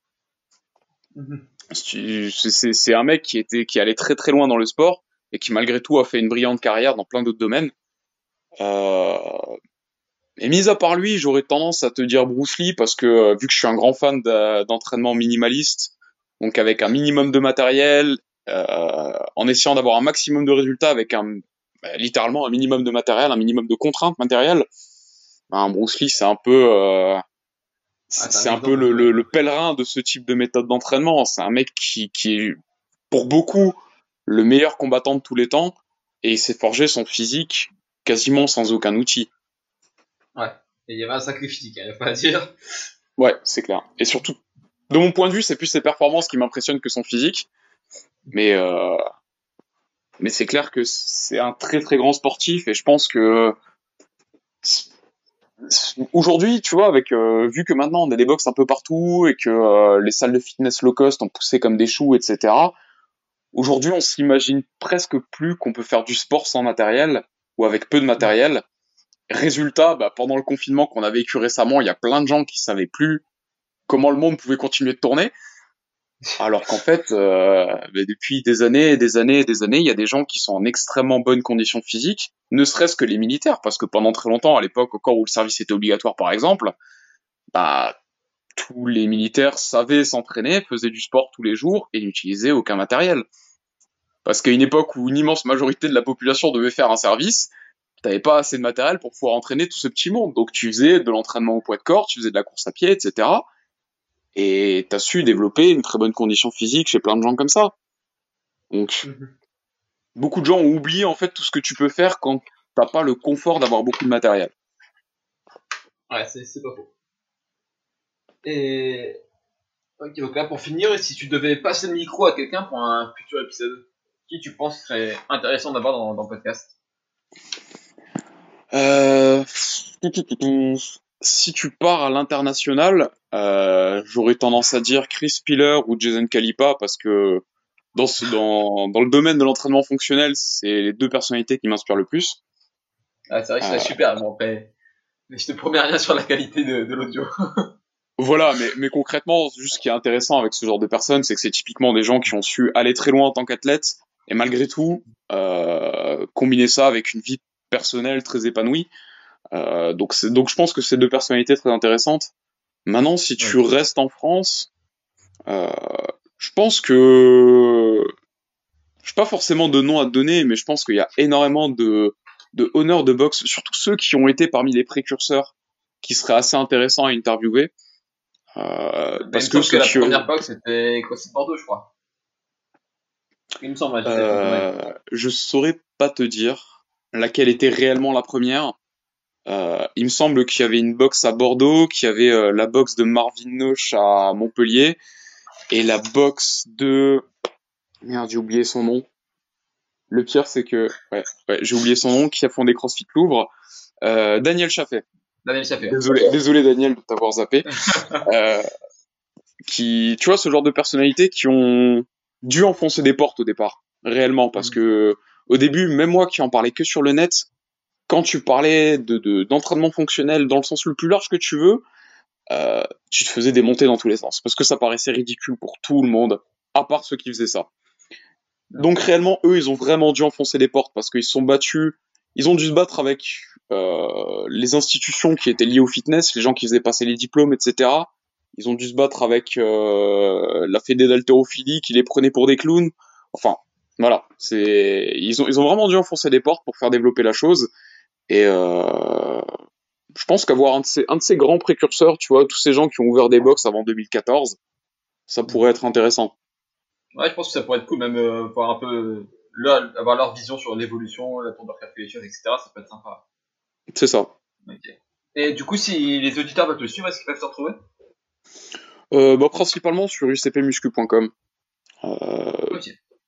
Mhm. C'est c'est- c'est un mec qui était, qui allait très très loin dans le sport et qui malgré tout a fait une brillante carrière dans plein d'autres domaines. Euh, et mis à part lui, j'aurais tendance à te dire Bruce Lee parce que euh, vu que je suis un grand fan d'entraînement minimaliste, donc avec un minimum de matériel, euh, en essayant d'avoir un maximum de résultats avec un bah, littéralement un minimum de matériel, un minimum de contraintes matérielles, ben, Bruce Lee c'est un peu euh, c'est Ah, c'est un un peu le, le, le pèlerin de ce type de méthode d'entraînement. C'est un mec qui, qui est pour beaucoup le meilleur combattant de tous les temps et il s'est forgé son physique quasiment sans aucun outil. Et il y avait un sacré physique, il n'y a pas à dire. Ouais, c'est clair. Et surtout, de mon point de vue, c'est plus ses performances qui m'impressionnent que son physique. Mais, euh, mais c'est clair que c'est un très très grand sportif et je pense que aujourd'hui, tu vois, avec euh, vu que maintenant on a des box un peu partout et que euh, les salles de fitness low cost ont poussé comme des choux, etc. Aujourd'hui, on s'imagine presque plus qu'on peut faire du sport sans matériel ou avec peu de matériel. Résultat, bah, pendant le confinement qu'on a vécu récemment, il y a plein de gens qui savaient plus comment le monde pouvait continuer de tourner. Alors qu'en fait, euh, bah, depuis des années et des années et des années, il y a des gens qui sont en extrêmement bonne condition physique, ne serait-ce que les militaires, parce que pendant très longtemps, à l'époque, encore où le service était obligatoire, par exemple, bah, tous les militaires savaient s'entraîner, faisaient du sport tous les jours et n'utilisaient aucun matériel. Parce qu'à une époque où une immense majorité de la population devait faire un service, t'avais pas assez de matériel pour pouvoir entraîner tout ce petit monde. Donc tu faisais de l'entraînement au poids de corps, tu faisais de la course à pied, etc. Et t'as su développer une très bonne condition physique chez plein de gens comme ça. Donc beaucoup de gens ont oublié en fait tout ce que tu peux faire quand t'as pas le confort d'avoir beaucoup de matériel. Ouais, c'est c'est pas faux. Et. Ok, donc là, pour finir, si tu devais passer le micro à quelqu'un pour un futur épisode, qui tu penses serait intéressant d'avoir dans, dans le podcast? Euh... Si tu pars à l'international, euh, j'aurais tendance à dire Chris Piller ou Jason Calipa parce que dans, ce, dans, dans le domaine de l'entraînement fonctionnel, c'est les deux personnalités qui m'inspirent le plus. ah, C'est vrai que c'est Euh. super, bon après. Mais je te promets rien sur la qualité de, de l'audio. Voilà, mais, mais concrètement, juste ce qui est intéressant avec ce genre de personnes, c'est que c'est typiquement des gens qui ont su aller très loin en tant qu'athlètes et malgré tout euh, combiner ça avec une vie personnelle très épanouie. Euh, donc, c'est- donc je pense que c'est deux personnalités très intéressantes. Maintenant, si tu restes en France, euh, je pense que je n'ai pas forcément de nom à te donner, mais je pense qu'il y a énormément de de honneurs de boxe, surtout ceux qui ont été parmi les précurseurs, qui seraient assez intéressants à interviewer. Euh, parce que, que la première box c'était CrossFit Bordeaux, je crois. Il me semble. Euh, je saurais pas te dire laquelle était réellement la première. Euh, il me semble qu'il y avait une box à Bordeaux, qu'il y avait euh, la box de Marvin Noche à Montpellier et la box de merde j'ai oublié son nom. Le pire c'est que ouais, ouais j'ai oublié son nom qui a fondé CrossFit Louvre. Euh, Daniel Chaffet. Daniel Chaffé. Désolé, désolé Daniel de t'avoir zappé. Qui, tu vois, ce genre de personnalités qui ont dû enfoncer des portes au départ, réellement, parce Mhm. que au début, même moi qui en parlais que sur le net, quand tu parlais de de- d'entraînement fonctionnel dans le sens le plus large que tu veux, euh, tu te faisais démonter dans tous les sens, parce que ça paraissait ridicule pour tout le monde, à part ceux qui faisaient ça. Donc réellement, eux, ils ont vraiment dû enfoncer les portes parce qu'ils se sont battus. Ils ont dû se battre avec euh, les institutions qui étaient liées au fitness, les gens qui faisaient passer les diplômes, etc. Ils ont dû se battre avec euh, la fédé d'haltérophilie qui les prenait pour des clowns. Enfin, voilà, ils ont ils ont vraiment dû enfoncer des portes pour faire développer la chose. Et euh, je pense qu'avoir un de ces un de ces grands précurseurs, tu vois, tous ces gens qui ont ouvert des box avant 2014, ça pourrait être intéressant. Ouais, je pense que ça pourrait être cool, même euh, voir un peu leur, avoir leur vision sur l'évolution, la tour de calculation, etc. Ça peut être sympa. C'est ça. Et du coup, si les auditeurs veulent te suivre, est-ce qu'ils peuvent te retrouver? Euh, bah, principalement sur ucpmuscu.com. Euh,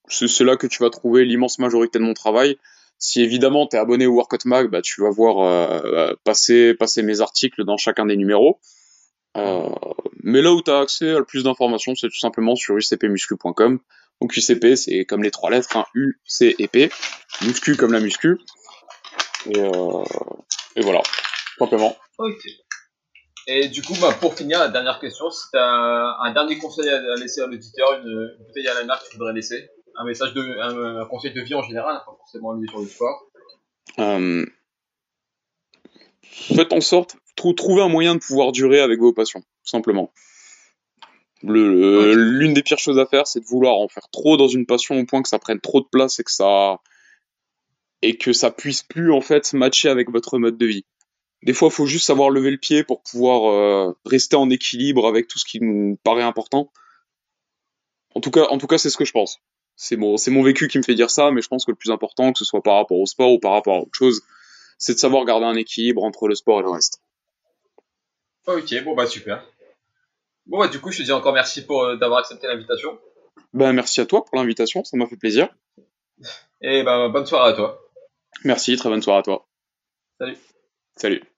c'est là que tu vas trouver l'immense majorité de mon travail. Si évidemment tu es abonné au Workout Mag, bah, tu vas voir euh, passer, passer mes articles dans chacun des numéros. Euh, mais là où tu as accès à le plus d'informations, c'est tout simplement sur ucpmuscu.com. Donc UCP, c'est comme les trois lettres, hein, U, C et P. Muscu comme la muscu. Et, euh, voilà, simplement. Ok. Et du coup, bah, pour finir, la dernière question, si tu as un dernier conseil à laisser à l'auditeur, une bouteille à la mer que tu voudrais laisser, un message de, un, un conseil de vie en général, pas forcément lié sur le sport. Euh, faites en sorte, trou- trouvez un moyen de pouvoir durer avec vos passions, tout simplement. Le- le- L'une des pires choses à faire, c'est de vouloir en faire trop dans une passion au point que ça prenne trop de place et que ça et que ça puisse plus en fait matcher avec votre mode de vie. Des fois, il faut juste savoir lever le pied pour pouvoir euh, rester en équilibre avec tout ce qui nous paraît important. En tout cas, en tout cas, c'est ce que je pense. C'est mon, c'est mon vécu qui me fait dire ça, mais je pense que le plus important, que ce soit par rapport au sport ou par rapport à autre chose, c'est de savoir garder un équilibre entre le sport et le reste. Ok, bon bah super. Bon bah du coup, je te dis encore merci pour euh, d'avoir accepté l'invitation. Ben, merci à toi pour l'invitation, ça m'a fait plaisir. Et bah bonne soirée à toi. Merci, très bonne soirée à toi. Salut. Salut.